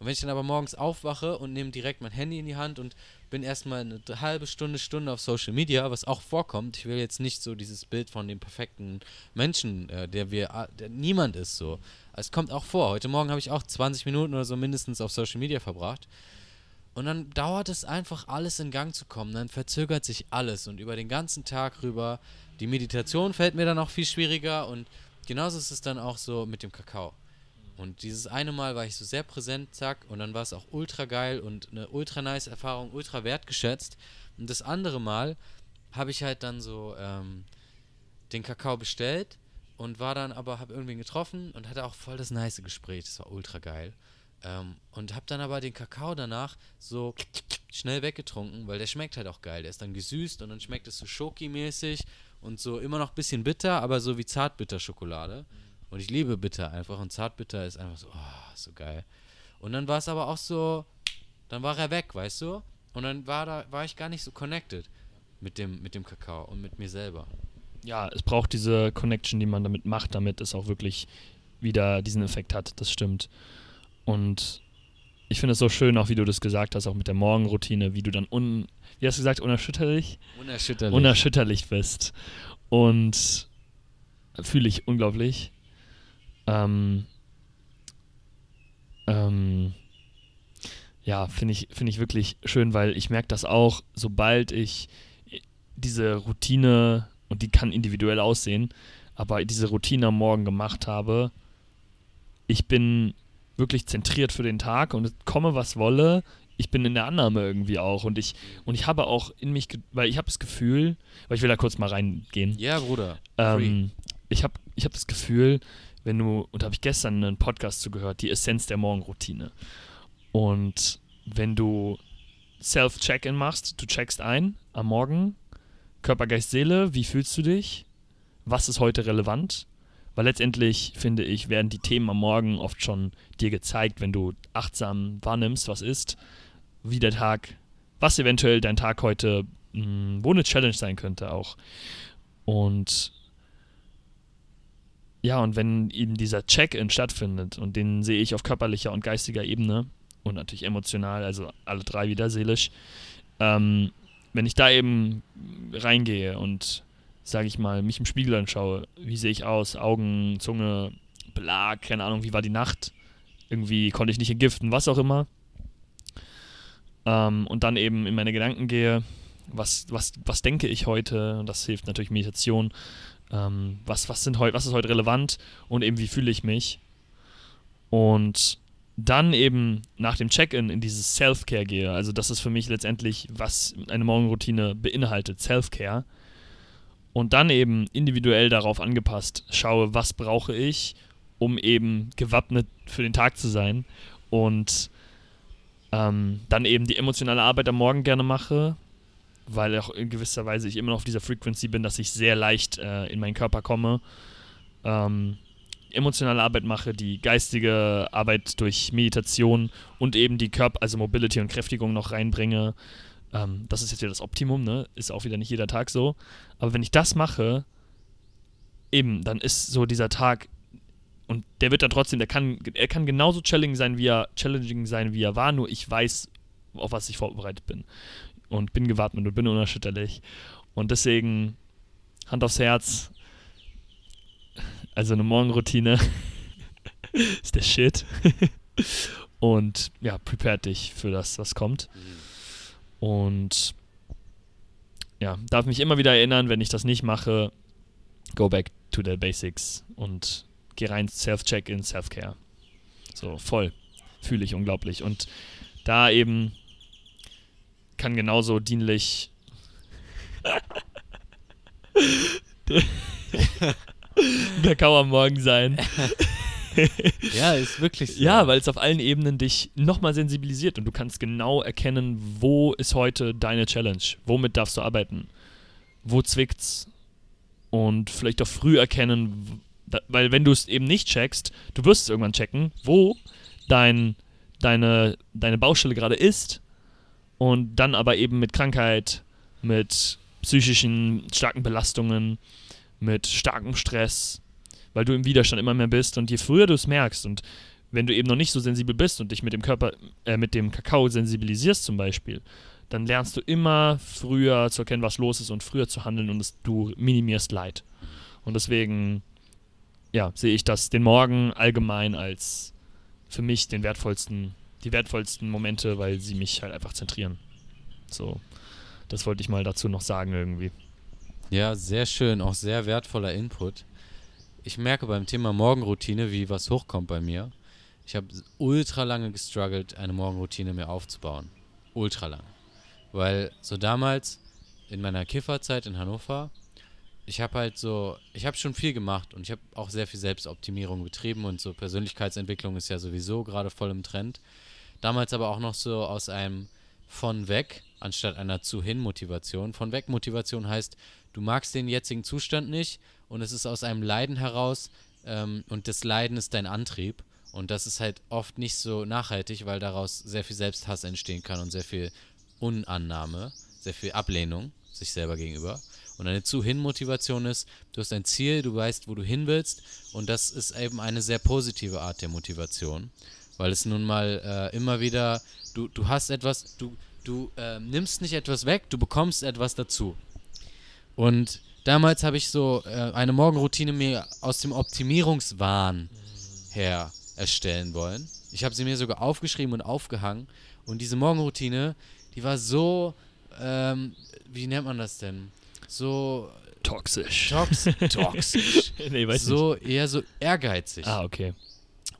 Und wenn ich dann aber morgens aufwache und nehme direkt mein Handy in die Hand und bin erstmal eine halbe Stunde, Stunde auf Social Media, was auch vorkommt, ich will jetzt nicht so dieses Bild von dem perfekten Menschen, äh, der wir, der niemand ist so. Es kommt auch vor. Heute Morgen habe ich auch 20 Minuten oder so mindestens auf Social Media verbracht. Und dann dauert es einfach, alles in Gang zu kommen. Dann verzögert sich alles und über den ganzen Tag rüber. Die Meditation fällt mir dann auch viel schwieriger und genauso ist es dann auch so mit dem Kakao. Und dieses eine Mal war ich so sehr präsent, zack, und dann war es auch ultra geil und eine ultra nice Erfahrung, ultra wertgeschätzt. Und das andere Mal habe ich halt dann so ähm, den Kakao bestellt und war dann aber, habe irgendwen getroffen und hatte auch voll das nice Gespräch. Das war ultra geil. Ähm, und habe dann aber den Kakao danach so schnell weggetrunken, weil der schmeckt halt auch geil. Der ist dann gesüßt und dann schmeckt es so Schoki-mäßig und so immer noch ein bisschen bitter, aber so wie Zartbitter-Schokolade. Mhm. Und ich liebe bitter einfach und Zartbitter ist einfach so, oh, so geil. Und dann war es aber auch so, dann war er weg, weißt du? Und dann war da, war ich gar nicht so connected mit dem, mit dem Kakao und mit mir selber. Ja, es braucht diese Connection, die man damit macht, damit es auch wirklich wieder diesen Effekt hat. Das stimmt. Und ich finde es so schön, auch wie du das gesagt hast, auch mit der Morgenroutine, wie du dann un, wie hast du gesagt, unerschütterlich? Unerschütterlich. Unerschütterlich bist. Und fühle ich unglaublich. Ähm, ähm, ja, finde ich, find ich wirklich schön, weil ich merke das auch, sobald ich diese Routine, und die kann individuell aussehen, aber diese Routine am Morgen gemacht habe, ich bin wirklich zentriert für den Tag und komme, was wolle. Ich bin in der Annahme irgendwie auch und ich und ich habe auch in mich, weil ich habe das Gefühl, weil ich will da kurz mal reingehen. Ja, Bruder. Ähm, ich habe ich hab das Gefühl, wenn du, und da habe ich gestern einen Podcast zugehört, die Essenz der Morgenroutine. Und wenn du Self-Check-In machst, du checkst ein am Morgen, Körper, Geist, Seele, wie fühlst du dich? Was ist heute relevant? Weil letztendlich, finde ich, werden die Themen am Morgen oft schon dir gezeigt, wenn du achtsam wahrnimmst, was ist, wie der Tag, was eventuell dein Tag heute, mh, hm, wo eine Challenge sein könnte auch. Und ja, und wenn eben dieser Check-in stattfindet, und den sehe ich auf körperlicher und geistiger Ebene und natürlich emotional, also alle drei wieder seelisch, ähm, wenn ich da eben reingehe und, sage ich mal, mich im Spiegel anschaue, wie sehe ich aus, Augen, Zunge, Belag, keine Ahnung, wie war die Nacht, irgendwie konnte ich nicht entgiften, was auch immer, ähm, und dann eben in meine Gedanken gehe, was, was, was denke ich heute, das hilft natürlich Meditation, ähm, was, was, sind was ist heute relevant? Und eben wie fühle ich mich. Und dann eben nach dem Check-in in dieses Self-Care gehe. Also das ist für mich letztendlich, was eine Morgenroutine beinhaltet, Self-Care. Und dann eben individuell darauf angepasst schaue, was brauche ich, um eben gewappnet für den Tag zu sein. Und ähm, dann eben die emotionale Arbeit am Morgen gerne mache, weil auch in gewisser Weise ich immer noch auf dieser Frequency bin, dass ich sehr leicht äh, in meinen Körper komme. Ähm, emotionale Arbeit mache, die geistige Arbeit durch Meditation und eben die Körper, also Mobility und Kräftigung noch reinbringe. Ähm, das ist jetzt wieder das Optimum, ne? Ist auch wieder nicht jeder Tag so. Aber wenn ich das mache, eben, dann ist so dieser Tag und der wird dann trotzdem, der kann, er kann genauso challenging sein, wie er challenging sein, wie er war, nur ich weiß, auf was ich vorbereitet bin und bin gewappnet und bin unerschütterlich. Und deswegen, Hand aufs Herz, also eine Morgenroutine (laughs) ist der Shit. (laughs) und ja, prepare dich für das, was kommt. Und ja, darf mich immer wieder erinnern, wenn ich das nicht mache, go back to the basics und geh rein, Self-Check-In, Self-Care. So, voll. Fühle ich unglaublich. Und da eben kann genauso dienlich (laughs) Kakao am Morgen sein. (laughs) (laughs) ja, ist wirklich so. Ja, weil es auf allen Ebenen dich nochmal sensibilisiert und du kannst genau erkennen, wo ist heute deine Challenge, womit darfst du arbeiten, wo zwickt's? Und vielleicht auch früh erkennen, weil wenn du es eben nicht checkst, du wirst es irgendwann checken, wo dein, deine, deine Baustelle gerade ist und dann aber eben mit Krankheit, mit psychischen starken Belastungen, mit starkem Stress, weil du im Widerstand immer mehr bist und je früher du es merkst und wenn du eben noch nicht so sensibel bist und dich mit dem Körper, äh, mit dem Kakao sensibilisierst zum Beispiel, dann lernst du immer früher zu erkennen, was los ist und früher zu handeln und es, du minimierst Leid. Und deswegen, ja, sehe ich das den Morgen allgemein als für mich den wertvollsten, die wertvollsten Momente, weil sie mich halt einfach zentrieren. So, das wollte ich mal dazu noch sagen irgendwie. Ja, sehr schön, auch sehr wertvoller Input. Ich merke beim Thema Morgenroutine, wie was hochkommt bei mir. Ich habe ultra lange gestruggelt, eine Morgenroutine mir aufzubauen. Ultra lang. Weil so damals in meiner Kifferzeit in Hannover, ich habe halt so, ich habe schon viel gemacht und ich habe auch sehr viel Selbstoptimierung betrieben und so Persönlichkeitsentwicklung ist ja sowieso gerade voll im Trend. Damals aber auch noch so aus einem von weg anstatt einer zu hin Motivation. Von weg Motivation heißt, du magst den jetzigen Zustand nicht und es ist aus einem Leiden heraus ähm, und das Leiden ist dein Antrieb. Und das ist halt oft nicht so nachhaltig, weil daraus sehr viel Selbsthass entstehen kann und sehr viel Unannahme, sehr viel Ablehnung sich selber gegenüber. Und eine Zu-Hin-Motivation ist, du hast ein Ziel, du weißt, wo du hin willst. Und das ist eben eine sehr positive Art der Motivation. Weil es nun mal äh, immer wieder, du, du hast etwas, du, du äh, nimmst nicht etwas weg, du bekommst etwas dazu. Und damals habe ich so äh, eine Morgenroutine mir aus dem Optimierungswahn her erstellen wollen. Ich habe sie mir sogar aufgeschrieben und aufgehangen. Und diese Morgenroutine, die war so, ähm, wie nennt man das denn? So toxisch. Tox (laughs) toxisch. nee, weiß so nicht. eher so ehrgeizig. Ah, okay.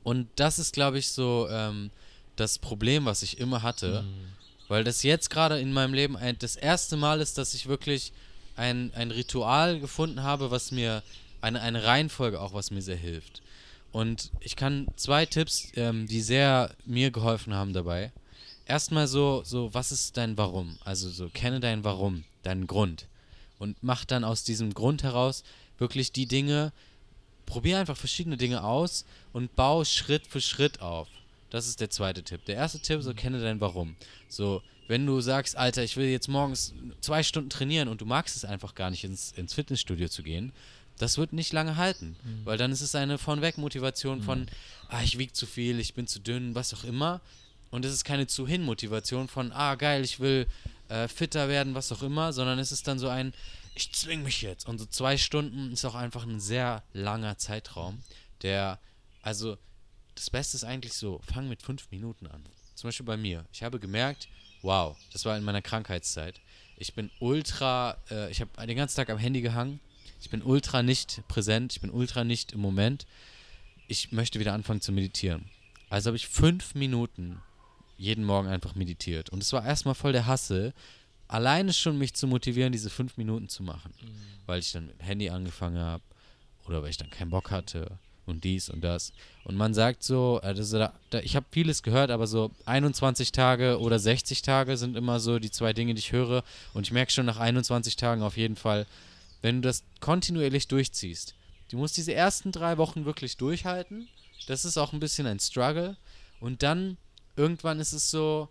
Und das ist, glaube ich, so ähm, das Problem, was ich immer hatte. Mhm. Weil das jetzt gerade in meinem Leben ein, das erste Mal ist, dass ich wirklich ein, ein Ritual gefunden habe, was mir, eine, eine Reihenfolge auch, was mir sehr hilft. Und ich kann zwei Tipps, ähm, die sehr mir geholfen haben dabei. Erstmal so, so, was ist dein Warum? Also so, kenne dein Warum, deinen Grund. Und mach dann aus diesem Grund heraus wirklich die Dinge, probier einfach verschiedene Dinge aus und bau Schritt für Schritt auf. Das ist der zweite Tipp. Der erste Tipp, so kenne dein Warum. So, wenn du sagst, Alter, ich will jetzt morgens zwei Stunden trainieren und du magst es einfach gar nicht ins, ins Fitnessstudio zu gehen, das wird nicht lange halten. Mhm. Weil dann ist es eine von weg Motivation von, ah, ich wiege zu viel, ich bin zu dünn, was auch immer. Und es ist keine zu hin Motivation von, ah, geil, ich will äh, fitter werden, was auch immer, sondern es ist dann so ein, ich zwing mich jetzt. Und so zwei Stunden ist auch einfach ein sehr langer Zeitraum, der, also das Beste ist eigentlich so, fang mit fünf Minuten an. Zum Beispiel bei mir. Ich habe gemerkt, wow, das war in meiner Krankheitszeit. Ich bin ultra, äh, ich habe den ganzen Tag am Handy gehangen. Ich bin ultra nicht präsent, ich bin ultra nicht im Moment. Ich möchte wieder anfangen zu meditieren. Also habe ich fünf Minuten jeden Morgen einfach meditiert. Und es war erstmal voll der Hassel, alleine schon mich zu motivieren, diese fünf Minuten zu machen. Weil ich dann mit dem Handy angefangen habe oder weil ich dann keinen Bock hatte und dies und das. Und man sagt so, ist da, da, ich habe vieles gehört, aber so 21 Tage oder 60 Tage sind immer so die zwei Dinge, die ich höre. Und ich merke schon nach 21 Tagen auf jeden Fall, wenn du das kontinuierlich durchziehst, du musst diese ersten drei Wochen wirklich durchhalten. Das ist auch ein bisschen ein Struggle. Und dann irgendwann ist es so,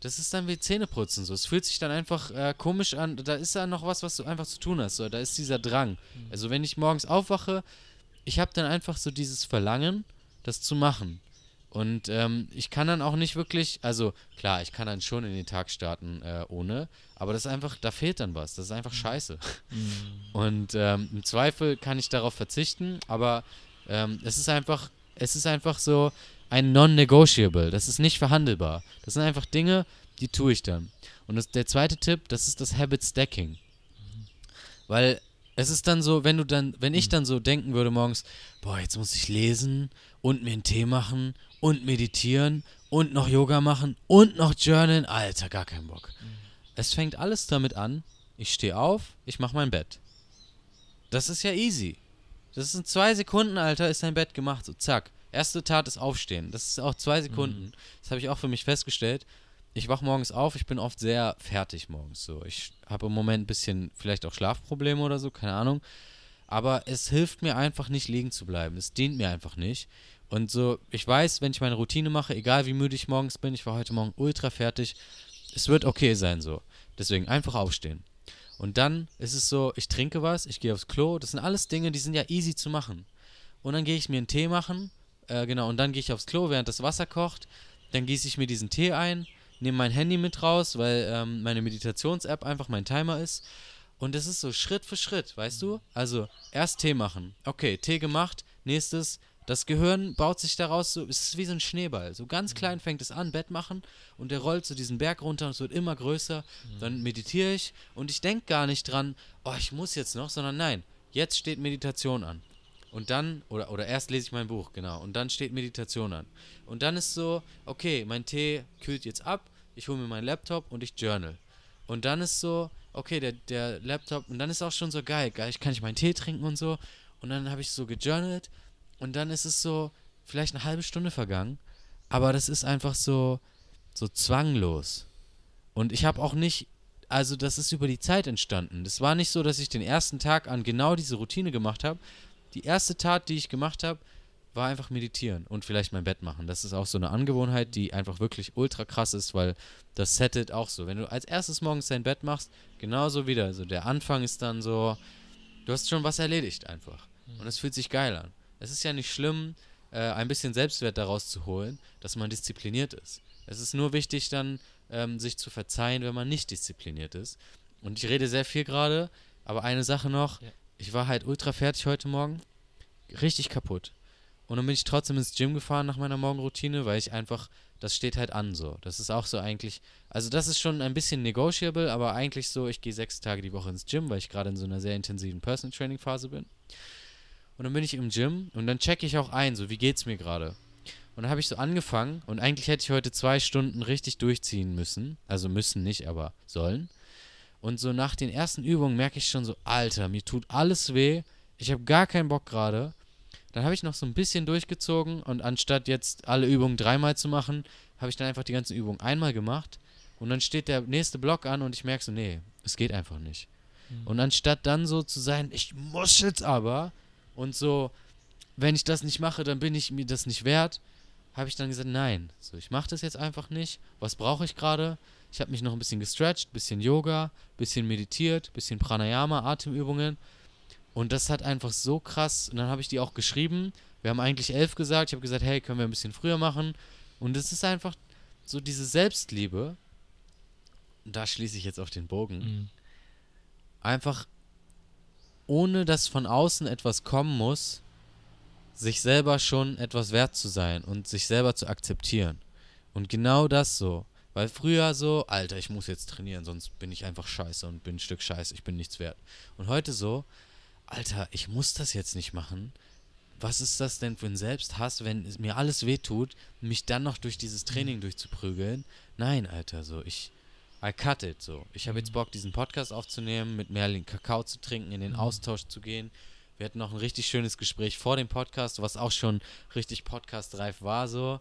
das ist dann wie Zähneputzen so. Es fühlt sich dann einfach äh, komisch an. Da ist da noch was, was du einfach zu tun hast. So. Da ist dieser Drang. Also wenn ich morgens aufwache, ich habe dann einfach so dieses Verlangen, das zu machen. Und ähm, ich kann dann auch nicht wirklich, also klar, ich kann dann schon in den Tag starten äh, ohne, aber das ist einfach, da fehlt dann was. Das ist einfach scheiße. Und ähm, im Zweifel kann ich darauf verzichten, aber ähm, es ist einfach, es ist einfach so ein Non-Negotiable. Das ist nicht verhandelbar. Das sind einfach Dinge, die tue ich dann. Und das, der zweite Tipp, das ist das Habit Stacking. Weil es ist dann so, wenn du dann, wenn ich dann so denken würde morgens, boah, jetzt muss ich lesen und mir einen Tee machen und meditieren und noch Yoga machen und noch journalen, Alter, gar keinen Bock. Es fängt alles damit an, ich stehe auf, ich mache mein Bett. Das ist ja easy. Das sind zwei Sekunden, Alter, ist dein Bett gemacht. So, zack. Erste Tat ist Aufstehen. Das ist auch zwei Sekunden. Mhm. Das habe ich auch für mich festgestellt. Ich wache morgens auf, ich bin oft sehr fertig morgens. So, ich habe im Moment ein bisschen vielleicht auch Schlafprobleme oder so, keine Ahnung. Aber es hilft mir einfach nicht liegen zu bleiben. Es dient mir einfach nicht. Und so, ich weiß, wenn ich meine Routine mache, egal wie müde ich morgens bin, ich war heute Morgen ultra fertig, es wird okay sein so. Deswegen einfach aufstehen. Und dann ist es so, ich trinke was, ich gehe aufs Klo. Das sind alles Dinge, die sind ja easy zu machen. Und dann gehe ich mir einen Tee machen. Äh, genau, und dann gehe ich aufs Klo, während das Wasser kocht. Dann gieße ich mir diesen Tee ein, nehme mein Handy mit raus, weil ähm, meine Meditations-App einfach mein Timer ist. Und es ist so Schritt für Schritt, weißt du? Also erst Tee machen. Okay, Tee gemacht. Nächstes das Gehirn baut sich daraus so, es ist wie so ein Schneeball. So ganz klein mhm. fängt es an, Bett machen und der rollt so diesen Berg runter und es wird immer größer. Mhm. Dann meditiere ich und ich denke gar nicht dran, oh, ich muss jetzt noch, sondern nein, jetzt steht Meditation an. Und dann, oder, oder erst lese ich mein Buch, genau, und dann steht Meditation an. Und dann ist so, okay, mein Tee kühlt jetzt ab, ich hole mir meinen Laptop und ich journal. Und dann ist so, okay, der, der Laptop, und dann ist auch schon so geil, geil, ich kann ich meinen Tee trinken und so. Und dann habe ich so gejournalt und dann ist es so, vielleicht eine halbe Stunde vergangen, aber das ist einfach so, so zwanglos. Und ich habe auch nicht, also das ist über die Zeit entstanden. Das war nicht so, dass ich den ersten Tag an genau diese Routine gemacht habe. Die erste Tat, die ich gemacht habe, war einfach meditieren und vielleicht mein Bett machen. Das ist auch so eine Angewohnheit, die einfach wirklich ultra krass ist, weil das settet auch so. Wenn du als erstes morgens dein Bett machst, genauso wieder. Also der Anfang ist dann so, du hast schon was erledigt einfach. Und es fühlt sich geil an. Es ist ja nicht schlimm, äh, ein bisschen Selbstwert daraus zu holen, dass man diszipliniert ist. Es ist nur wichtig, dann ähm, sich zu verzeihen, wenn man nicht diszipliniert ist. Und ich rede sehr viel gerade, aber eine Sache noch: ja. Ich war halt ultra fertig heute Morgen, richtig kaputt. Und dann bin ich trotzdem ins Gym gefahren nach meiner Morgenroutine, weil ich einfach, das steht halt an so. Das ist auch so eigentlich, also das ist schon ein bisschen negotiable, aber eigentlich so, ich gehe sechs Tage die Woche ins Gym, weil ich gerade in so einer sehr intensiven Personal Training Phase bin. Und dann bin ich im Gym und dann checke ich auch ein, so wie geht's mir gerade. Und dann habe ich so angefangen und eigentlich hätte ich heute zwei Stunden richtig durchziehen müssen. Also müssen nicht, aber sollen. Und so nach den ersten Übungen merke ich schon so, Alter, mir tut alles weh. Ich habe gar keinen Bock gerade. Dann habe ich noch so ein bisschen durchgezogen und anstatt jetzt alle Übungen dreimal zu machen, habe ich dann einfach die ganzen Übungen einmal gemacht. Und dann steht der nächste Block an und ich merke so, nee, es geht einfach nicht. Mhm. Und anstatt dann so zu sein, ich muss jetzt aber, und so, wenn ich das nicht mache, dann bin ich mir das nicht wert, habe ich dann gesagt, nein, so ich mache das jetzt einfach nicht. Was brauche ich gerade? Ich habe mich noch ein bisschen gestretched, bisschen Yoga, bisschen meditiert, bisschen Pranayama, Atemübungen. Und das hat einfach so krass. Und dann habe ich die auch geschrieben. Wir haben eigentlich elf gesagt. Ich habe gesagt, hey, können wir ein bisschen früher machen. Und es ist einfach so diese Selbstliebe. Da schließe ich jetzt auf den Bogen. Mhm. Einfach ohne dass von außen etwas kommen muss, sich selber schon etwas wert zu sein und sich selber zu akzeptieren. Und genau das so. Weil früher so, Alter, ich muss jetzt trainieren, sonst bin ich einfach scheiße und bin ein Stück scheiße, ich bin nichts wert. Und heute so, Alter, ich muss das jetzt nicht machen. Was ist das denn für ein Selbsthass, wenn es mir alles wehtut, mich dann noch durch dieses Training mhm. durchzuprügeln? Nein, Alter, so, ich, I cut it so. Ich habe jetzt mhm. Bock, diesen Podcast aufzunehmen, mit Merlin Kakao zu trinken, in den mhm. Austausch zu gehen. Wir hatten noch ein richtig schönes Gespräch vor dem Podcast, was auch schon richtig podcastreif war so.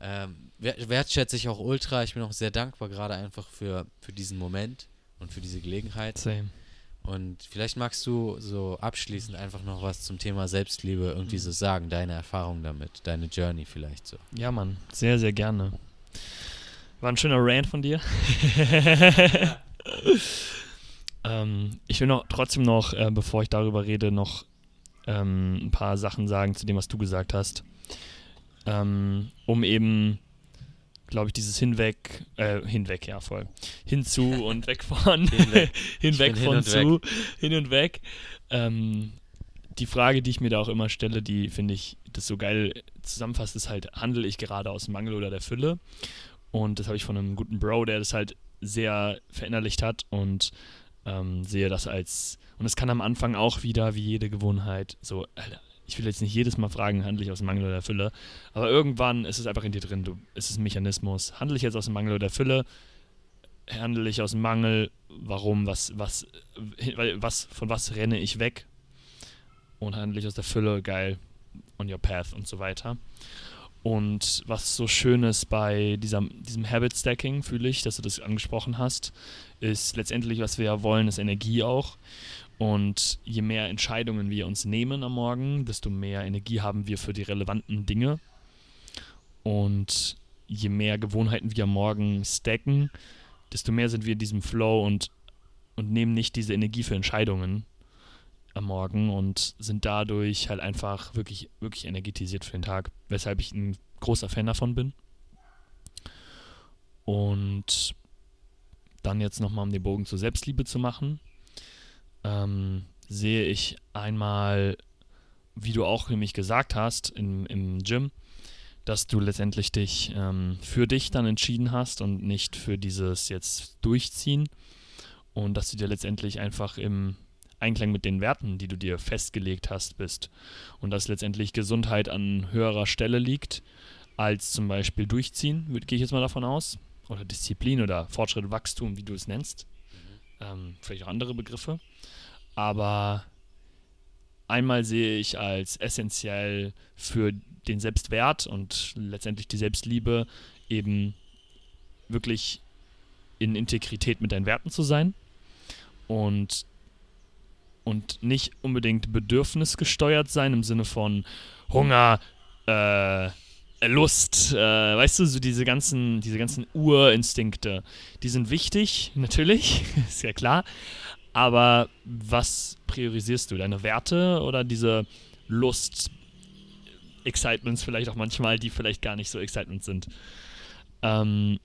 Ähm, wertschätze ich auch ultra. Ich bin auch sehr dankbar gerade einfach für, für diesen Moment und für diese Gelegenheit. Same. Und vielleicht magst du so abschließend einfach noch was zum Thema Selbstliebe irgendwie mhm. so sagen, deine Erfahrung damit, deine Journey vielleicht so. Ja, Mann, sehr, sehr gerne. War ein schöner Rant von dir. (laughs) ähm, ich will noch trotzdem noch, äh, bevor ich darüber rede, noch ähm, ein paar Sachen sagen zu dem, was du gesagt hast. Ähm, um eben, glaube ich, dieses Hinweg, äh, hinweg, ja voll, hinzu (laughs) und weg von, hinweg, (laughs) hinweg von hin zu, weg. hin und weg. Ähm, die Frage, die ich mir da auch immer stelle, die finde ich das so geil zusammenfasst, ist halt, handle ich gerade aus Mangel oder der Fülle? Und das habe ich von einem guten Bro, der das halt sehr verinnerlicht hat und ähm, sehe das als. Und es kann am Anfang auch wieder, wie jede Gewohnheit, so, Alter, ich will jetzt nicht jedes Mal fragen, handle ich aus dem Mangel oder der Fülle, aber irgendwann ist es einfach in dir drin, du, es ist ein Mechanismus. Handle ich jetzt aus dem Mangel oder der Fülle? handle ich aus Mangel? Warum? Was, was, was, von was renne ich weg? Und handle ich aus der Fülle? Geil. On your path und so weiter. Und was so schön ist bei dieser, diesem Habit Stacking, fühle ich, dass du das angesprochen hast, ist letztendlich, was wir ja wollen, ist Energie auch. Und je mehr Entscheidungen wir uns nehmen am Morgen, desto mehr Energie haben wir für die relevanten Dinge. Und je mehr Gewohnheiten wir am Morgen stacken, desto mehr sind wir in diesem Flow und, und nehmen nicht diese Energie für Entscheidungen am Morgen und sind dadurch halt einfach wirklich, wirklich energetisiert für den Tag, weshalb ich ein großer Fan davon bin. Und dann jetzt nochmal, um den Bogen zur Selbstliebe zu machen, ähm, sehe ich einmal, wie du auch nämlich gesagt hast, im, im Gym, dass du letztendlich dich ähm, für dich dann entschieden hast und nicht für dieses jetzt Durchziehen. Und dass du dir letztendlich einfach im Einklang mit den Werten, die du dir festgelegt hast, bist. Und dass letztendlich Gesundheit an höherer Stelle liegt als zum Beispiel Durchziehen, gehe ich jetzt mal davon aus, oder Disziplin oder Fortschritt, Wachstum, wie du es nennst, mhm. ähm, vielleicht auch andere Begriffe, aber einmal sehe ich als essentiell für den Selbstwert und letztendlich die Selbstliebe eben wirklich in Integrität mit deinen Werten zu sein und, und nicht unbedingt bedürfnisgesteuert sein im Sinne von Hunger, äh, Lust, äh, weißt du, so diese ganzen, diese ganzen Urinstinkte, die sind wichtig, (laughs) natürlich, ist ja klar, aber was priorisierst du? Deine Werte oder diese Lust, Excitements vielleicht auch manchmal, die vielleicht gar nicht so Excitements sind. Ähm,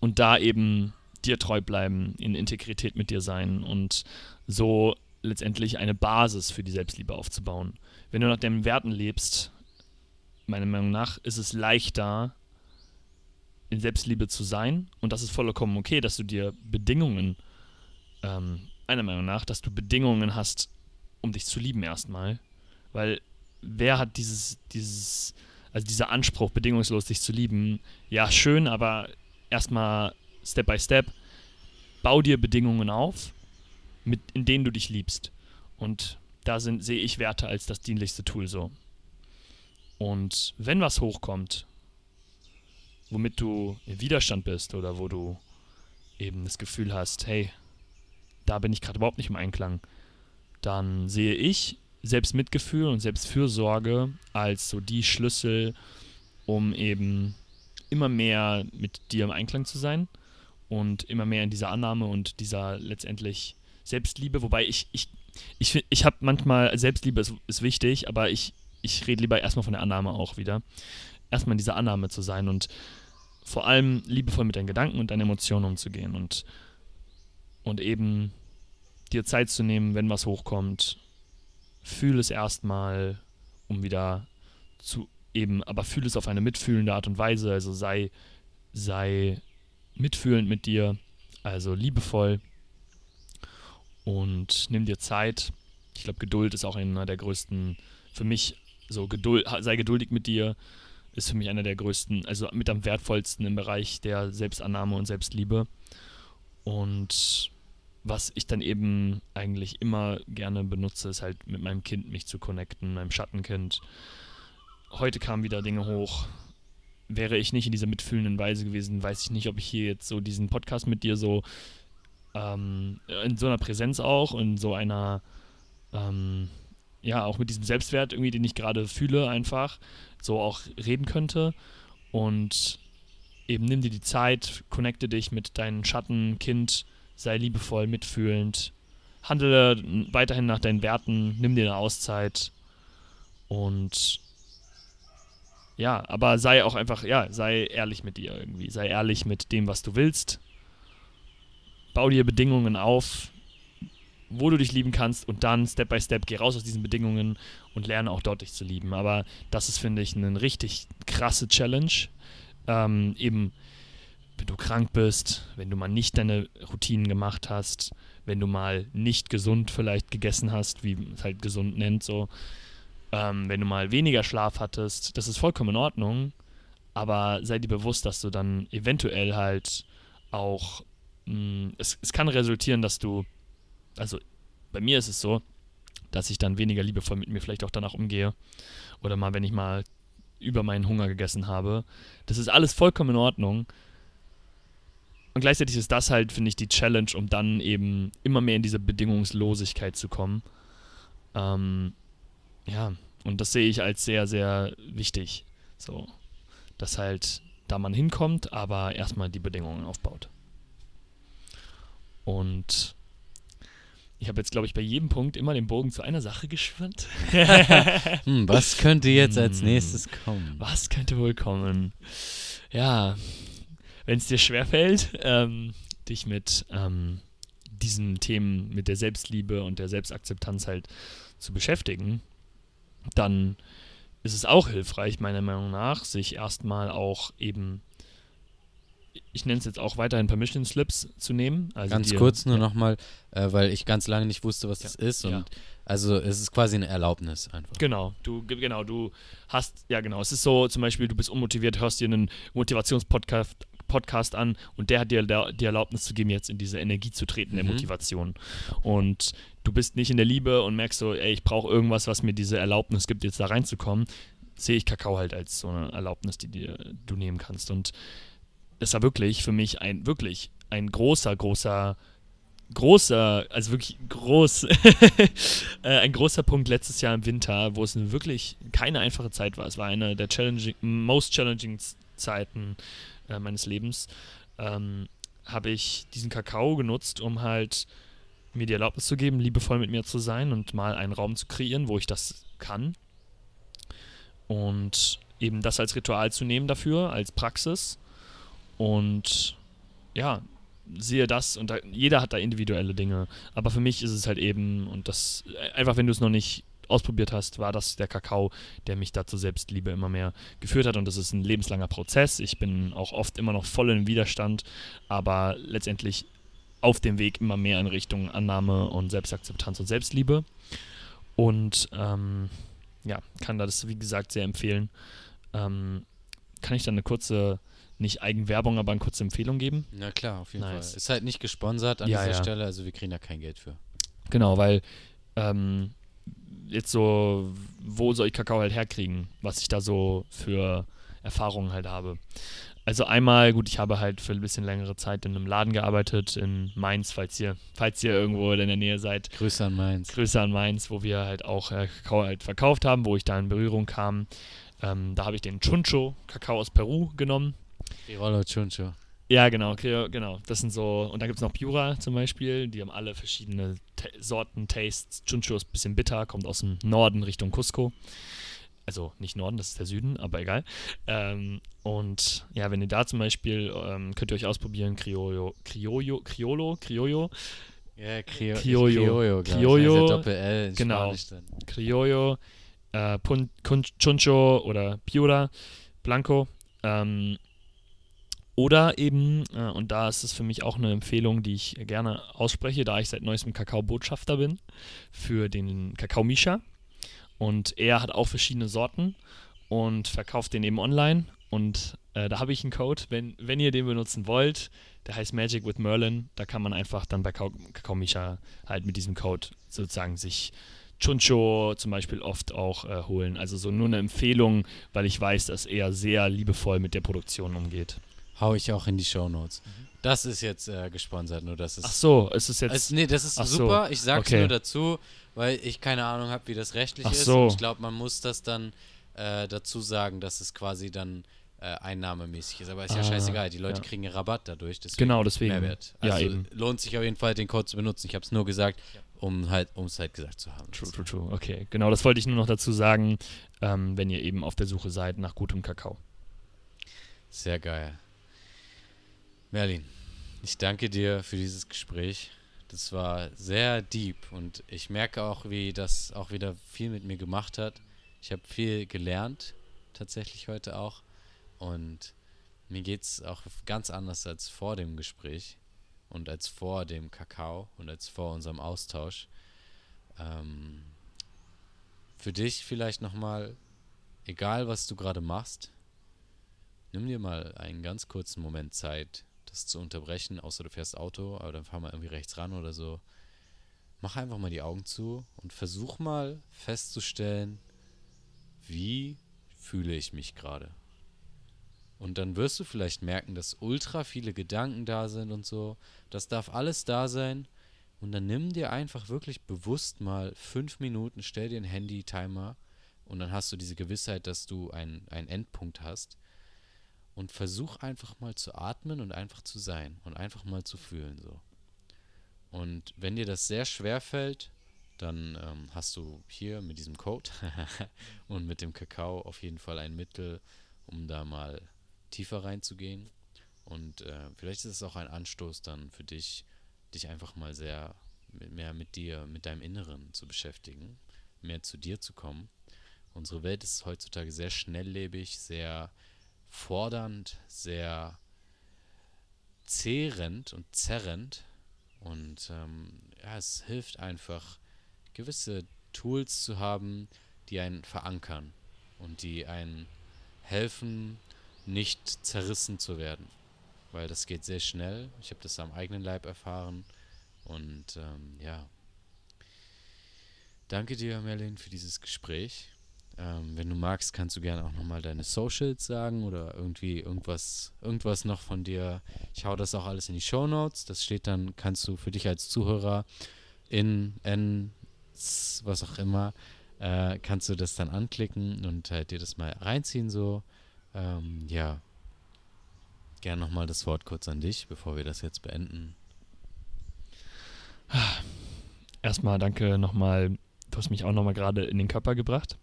und da eben dir treu bleiben, in Integrität mit dir sein und so letztendlich eine Basis für die Selbstliebe aufzubauen. Wenn du nach deinen Werten lebst, meiner Meinung nach, ist es leichter, in Selbstliebe zu sein. Und das ist vollkommen okay, dass du dir Bedingungen, ähm, meiner Meinung nach, dass du Bedingungen hast, um dich zu lieben erstmal. Weil wer hat dieses, dieses, also dieser Anspruch, bedingungslos dich zu lieben? Ja, schön, aber erstmal Step by Step. Bau dir Bedingungen auf, mit, in denen du dich liebst. Und da sind, sehe ich Werte als das dienlichste Tool so. Und wenn was hochkommt, womit du im Widerstand bist oder wo du eben das Gefühl hast, hey, da bin ich gerade überhaupt nicht im Einklang, dann sehe ich Selbstmitgefühl und Selbstfürsorge als so die Schlüssel, um eben immer mehr mit dir im Einklang zu sein und immer mehr in dieser Annahme und dieser letztendlich Selbstliebe, wobei ich, ich, ich, ich habe manchmal, Selbstliebe ist, ist wichtig, aber ich, ich rede lieber erstmal von der Annahme auch wieder. Erstmal in dieser Annahme zu sein und vor allem liebevoll mit deinen Gedanken und deinen Emotionen umzugehen und, und eben dir Zeit zu nehmen, wenn was hochkommt fühle es erstmal, um wieder zu eben, aber fühle es auf eine mitfühlende Art und Weise, also sei, sei mitfühlend mit dir, also liebevoll und nimm dir Zeit. Ich glaube, Geduld ist auch einer der größten, für mich so Geduld, sei geduldig mit dir, ist für mich einer der größten, also mit am wertvollsten im Bereich der Selbstannahme und Selbstliebe. Und was ich dann eben eigentlich immer gerne benutze, ist halt mit meinem Kind mich zu connecten, meinem Schattenkind. Heute kamen wieder Dinge hoch. Wäre ich nicht in dieser mitfühlenden Weise gewesen, weiß ich nicht, ob ich hier jetzt so diesen Podcast mit dir so ähm, in so einer Präsenz auch, in so einer, ähm, ja, auch mit diesem Selbstwert irgendwie, den ich gerade fühle, einfach so auch reden könnte. Und eben nimm dir die Zeit, connecte dich mit deinem Schattenkind sei liebevoll, mitfühlend, handle weiterhin nach deinen Werten, nimm dir eine Auszeit und ja, aber sei auch einfach, ja, sei ehrlich mit dir irgendwie, sei ehrlich mit dem, was du willst. Bau dir Bedingungen auf, wo du dich lieben kannst und dann Step by Step geh raus aus diesen Bedingungen und lerne auch dort dich zu lieben. Aber das ist, finde ich, eine richtig krasse Challenge. Ähm, eben wenn du krank bist, wenn du mal nicht deine Routinen gemacht hast, wenn du mal nicht gesund vielleicht gegessen hast, wie es halt gesund nennt, so, ähm, wenn du mal weniger Schlaf hattest, das ist vollkommen in Ordnung, aber sei dir bewusst, dass du dann eventuell halt auch, mh, es, es kann resultieren, dass du, also bei mir ist es so, dass ich dann weniger liebevoll mit mir vielleicht auch danach umgehe. Oder mal, wenn ich mal über meinen Hunger gegessen habe. Das ist alles vollkommen in Ordnung. Und gleichzeitig ist das halt, finde ich, die Challenge, um dann eben immer mehr in diese Bedingungslosigkeit zu kommen. Ähm, ja, und das sehe ich als sehr, sehr wichtig. So, dass halt da man hinkommt, aber erstmal die Bedingungen aufbaut. Und ich habe jetzt, glaube ich, bei jedem Punkt immer den Bogen zu einer Sache geschwimmt. (laughs) hm, was könnte jetzt als Hm, nächstes kommen? Was könnte wohl kommen? Ja, wenn es dir schwerfällt, ähm, dich mit ähm, diesen Themen, mit der Selbstliebe und der Selbstakzeptanz halt zu beschäftigen, dann ist es auch hilfreich, meiner Meinung nach, sich erstmal auch eben, ich nenne es jetzt auch weiterhin Permission Slips zu nehmen. Also Ganz dir- kurz nur ja, nochmal, äh, weil ich ganz lange nicht wusste, was Ja. das ist. Und Ja. also es ist quasi eine Erlaubnis einfach. Genau, du, ge- genau, du hast, ja genau, es ist so, zum Beispiel, du bist unmotiviert, hörst dir einen Motivationspodcast Podcast an und der hat dir die Erlaubnis zu geben, jetzt in diese Energie zu treten, der Mhm. Motivation. Und du bist nicht in der Liebe und merkst so, ey, ich brauche irgendwas, was mir diese Erlaubnis gibt, jetzt da reinzukommen, sehe ich Kakao halt als so eine Erlaubnis, die dir du nehmen kannst. Und es war wirklich für mich ein, wirklich ein großer, großer großer, also wirklich groß, (laughs) äh, ein großer Punkt letztes Jahr im Winter, wo es wirklich keine einfache Zeit war. Es war eine der challenging, most challenging Zeiten äh, meines Lebens. Ähm, habe ich diesen Kakao genutzt, um halt mir die Erlaubnis zu geben, liebevoll mit mir zu sein und mal einen Raum zu kreieren, wo ich das kann. Und eben das als Ritual zu nehmen dafür, als Praxis. Und ja, sehe das und da, jeder hat da individuelle Dinge. Aber für mich ist es halt eben, und das, einfach wenn du es noch nicht ausprobiert hast, war das der Kakao, der mich dazu Selbstliebe immer mehr geführt hat. Und das ist ein lebenslanger Prozess. Ich bin auch oft immer noch voll im Widerstand, aber letztendlich auf dem Weg immer mehr in Richtung Annahme und Selbstakzeptanz und Selbstliebe. Und ähm, ja, kann das, wie gesagt, sehr empfehlen. Ähm, kann ich dann eine kurze, nicht Eigenwerbung, aber eine kurze Empfehlung geben? Na klar, auf jeden Nice. Fall. Ist halt nicht gesponsert an Ja, dieser ja. Stelle, also wir kriegen da kein Geld für. Genau, weil ähm, jetzt so, wo soll ich Kakao halt herkriegen, was ich da so für Erfahrungen halt habe. Also einmal, gut, ich habe halt für ein bisschen längere Zeit in einem Laden gearbeitet, in Mainz, falls ihr, falls ihr irgendwo in der Nähe seid. Grüße an Mainz. Grüße an Mainz, wo wir halt auch äh, Kakao halt verkauft haben, wo ich da in Berührung kam. Ähm, da habe ich den Chuncho, Kakao aus Peru, genommen. Tirolo Chuncho. Ja, genau, genau. Das sind so, und dann gibt es noch Pura zum Beispiel, die haben alle verschiedene Ta Sorten, Tastes. Chuncho ist ein bisschen bitter, kommt aus dem Norden Richtung Cusco. Also nicht Norden, das ist der Süden, aber egal. Ähm, und ja, wenn ihr da zum Beispiel, ähm, könnt ihr euch ausprobieren, Criollo, Criollo, Criollo, Criollo, Ja, Crio Criollo. Criollo. ich. Criollo, Also Doppel-L in genau. Criollo, äh, Pun Kun Chuncho oder Piura, Blanco. Ähm, oder eben, äh, und da ist es für mich auch eine Empfehlung, die ich gerne ausspreche, da ich seit neuestem Kakao-Botschafter bin, für den Kakao Misha. Und er hat auch verschiedene Sorten und verkauft den eben online. Und äh, da habe ich einen Code, wenn, wenn ihr den benutzen wollt, der heißt Magic with Merlin. Da kann man einfach dann bei Kakao, Misha halt mit diesem Code sozusagen sich Chuncho zum Beispiel oft auch äh, holen. Also so nur eine Empfehlung, weil ich weiß, dass er sehr liebevoll mit der Produktion umgeht. Hau ich auch in die Shownotes. Das ist jetzt äh, gesponsert, nur das ist. Ach so, ist es jetzt. Also, nee, das ist Ach so, super. Ich sag's okay. nur dazu, weil ich keine Ahnung habe, wie das rechtlich Ach ist. so. Und ich glaube, man muss das dann äh, dazu sagen, dass es quasi dann äh, einnahmemäßig ist. Aber ist ja Ah, scheißegal. Die Leute ja. kriegen ja Rabatt dadurch. Deswegen Genau, deswegen. Mehrwert. Ja, Also eben. lohnt sich auf jeden Fall, den Code zu benutzen. Ich habe es nur gesagt, um halt, um es halt gesagt zu haben. True, true, true. Okay, genau, das wollte ich nur noch dazu sagen, ähm, wenn ihr eben auf der Suche seid nach gutem Kakao. Sehr geil. Merlin, ich danke dir für dieses Gespräch. Das war sehr deep und ich merke auch, wie das auch wieder viel mit mir gemacht hat. Ich habe viel gelernt, tatsächlich heute auch. Und mir geht es auch ganz anders als vor dem Gespräch und als vor dem Kakao und als vor unserem Austausch. Ähm, für dich vielleicht nochmal, egal was du gerade machst, nimm dir mal einen ganz kurzen Moment Zeit, das zu unterbrechen, außer du fährst Auto, aber dann fahr mal irgendwie rechts ran oder so. Mach einfach mal die Augen zu und versuch mal festzustellen, wie fühle ich mich gerade. Und dann wirst du vielleicht merken, dass ultra viele Gedanken da sind und so. Das darf alles da sein. Und dann nimm dir einfach wirklich bewusst mal fünf Minuten, stell dir einen Handy-Timer und dann hast du diese Gewissheit, dass du einen Endpunkt hast. Und versuch einfach mal zu atmen und einfach zu sein und einfach mal zu fühlen so. Und wenn dir das sehr schwer fällt, dann ähm, hast du hier mit diesem Code (laughs) und mit dem Kakao auf jeden Fall ein Mittel, um da mal tiefer reinzugehen. Und äh, vielleicht ist es auch ein Anstoß dann für dich, dich einfach mal sehr mehr mit dir, mit deinem Inneren zu beschäftigen, mehr zu dir zu kommen. Unsere Welt ist heutzutage sehr schnelllebig, sehr fordernd, sehr zehrend und zerrend. Und ähm, ja, es hilft einfach, gewisse Tools zu haben, die einen verankern und die einen helfen, nicht zerrissen zu werden. Weil das geht sehr schnell. Ich habe das am eigenen Leib erfahren. Und ähm, ja. Danke dir, Merlin, für dieses Gespräch. Ähm, wenn du magst, kannst du gerne auch nochmal deine Socials sagen oder irgendwie irgendwas, irgendwas noch von dir. Ich hau das auch alles in die Show Notes. Das steht dann, kannst du für dich als Zuhörer in N, was auch immer, äh, kannst du das dann anklicken und halt dir das mal reinziehen so. Ähm, ja. Gern nochmal das Wort kurz an dich, bevor wir das jetzt beenden. Erstmal danke nochmal, du hast mich auch nochmal gerade in den Körper gebracht.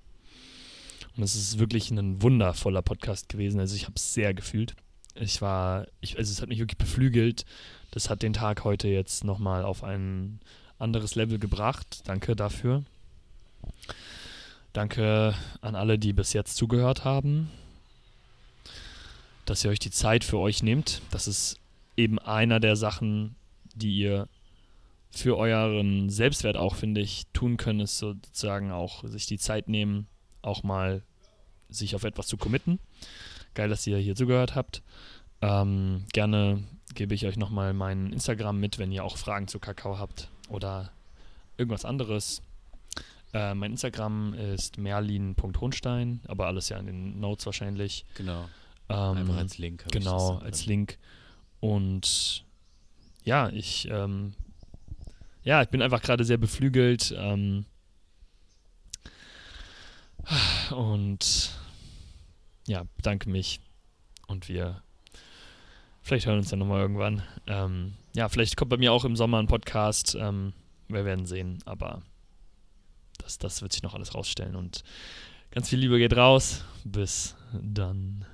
Und es ist wirklich ein wundervoller Podcast gewesen. Also ich habe es sehr gefühlt. Ich war, ich, also es hat mich wirklich beflügelt. Das hat den Tag heute jetzt nochmal auf ein anderes Level gebracht. Danke dafür. Danke an alle, die bis jetzt zugehört haben dass ihr euch die Zeit für euch nehmt. Das ist eben einer der Sachen, die ihr für euren Selbstwert auch, finde ich, tun könnt, ist sozusagen auch sich die Zeit nehmen, auch mal sich auf etwas zu committen. Geil, dass ihr hier zugehört habt. Ähm, gerne gebe ich euch nochmal mein Instagram mit, wenn ihr auch Fragen zu Kakao habt oder irgendwas anderes. Äh, mein Instagram ist merlin.hohnstein, aber alles ja in den Notes wahrscheinlich. Genau. Ähm, Einfach als Link. Genau, als Link. Und ja, ich, ähm, ja, ich bin einfach gerade sehr beflügelt. Ähm, und ja, bedanke mich. Und wir vielleicht hören uns ja nochmal irgendwann. Ähm, ja, vielleicht kommt bei mir auch im Sommer ein Podcast. Ähm, wir werden sehen, aber das, das wird sich noch alles rausstellen. Und ganz viel Liebe geht raus. Bis dann.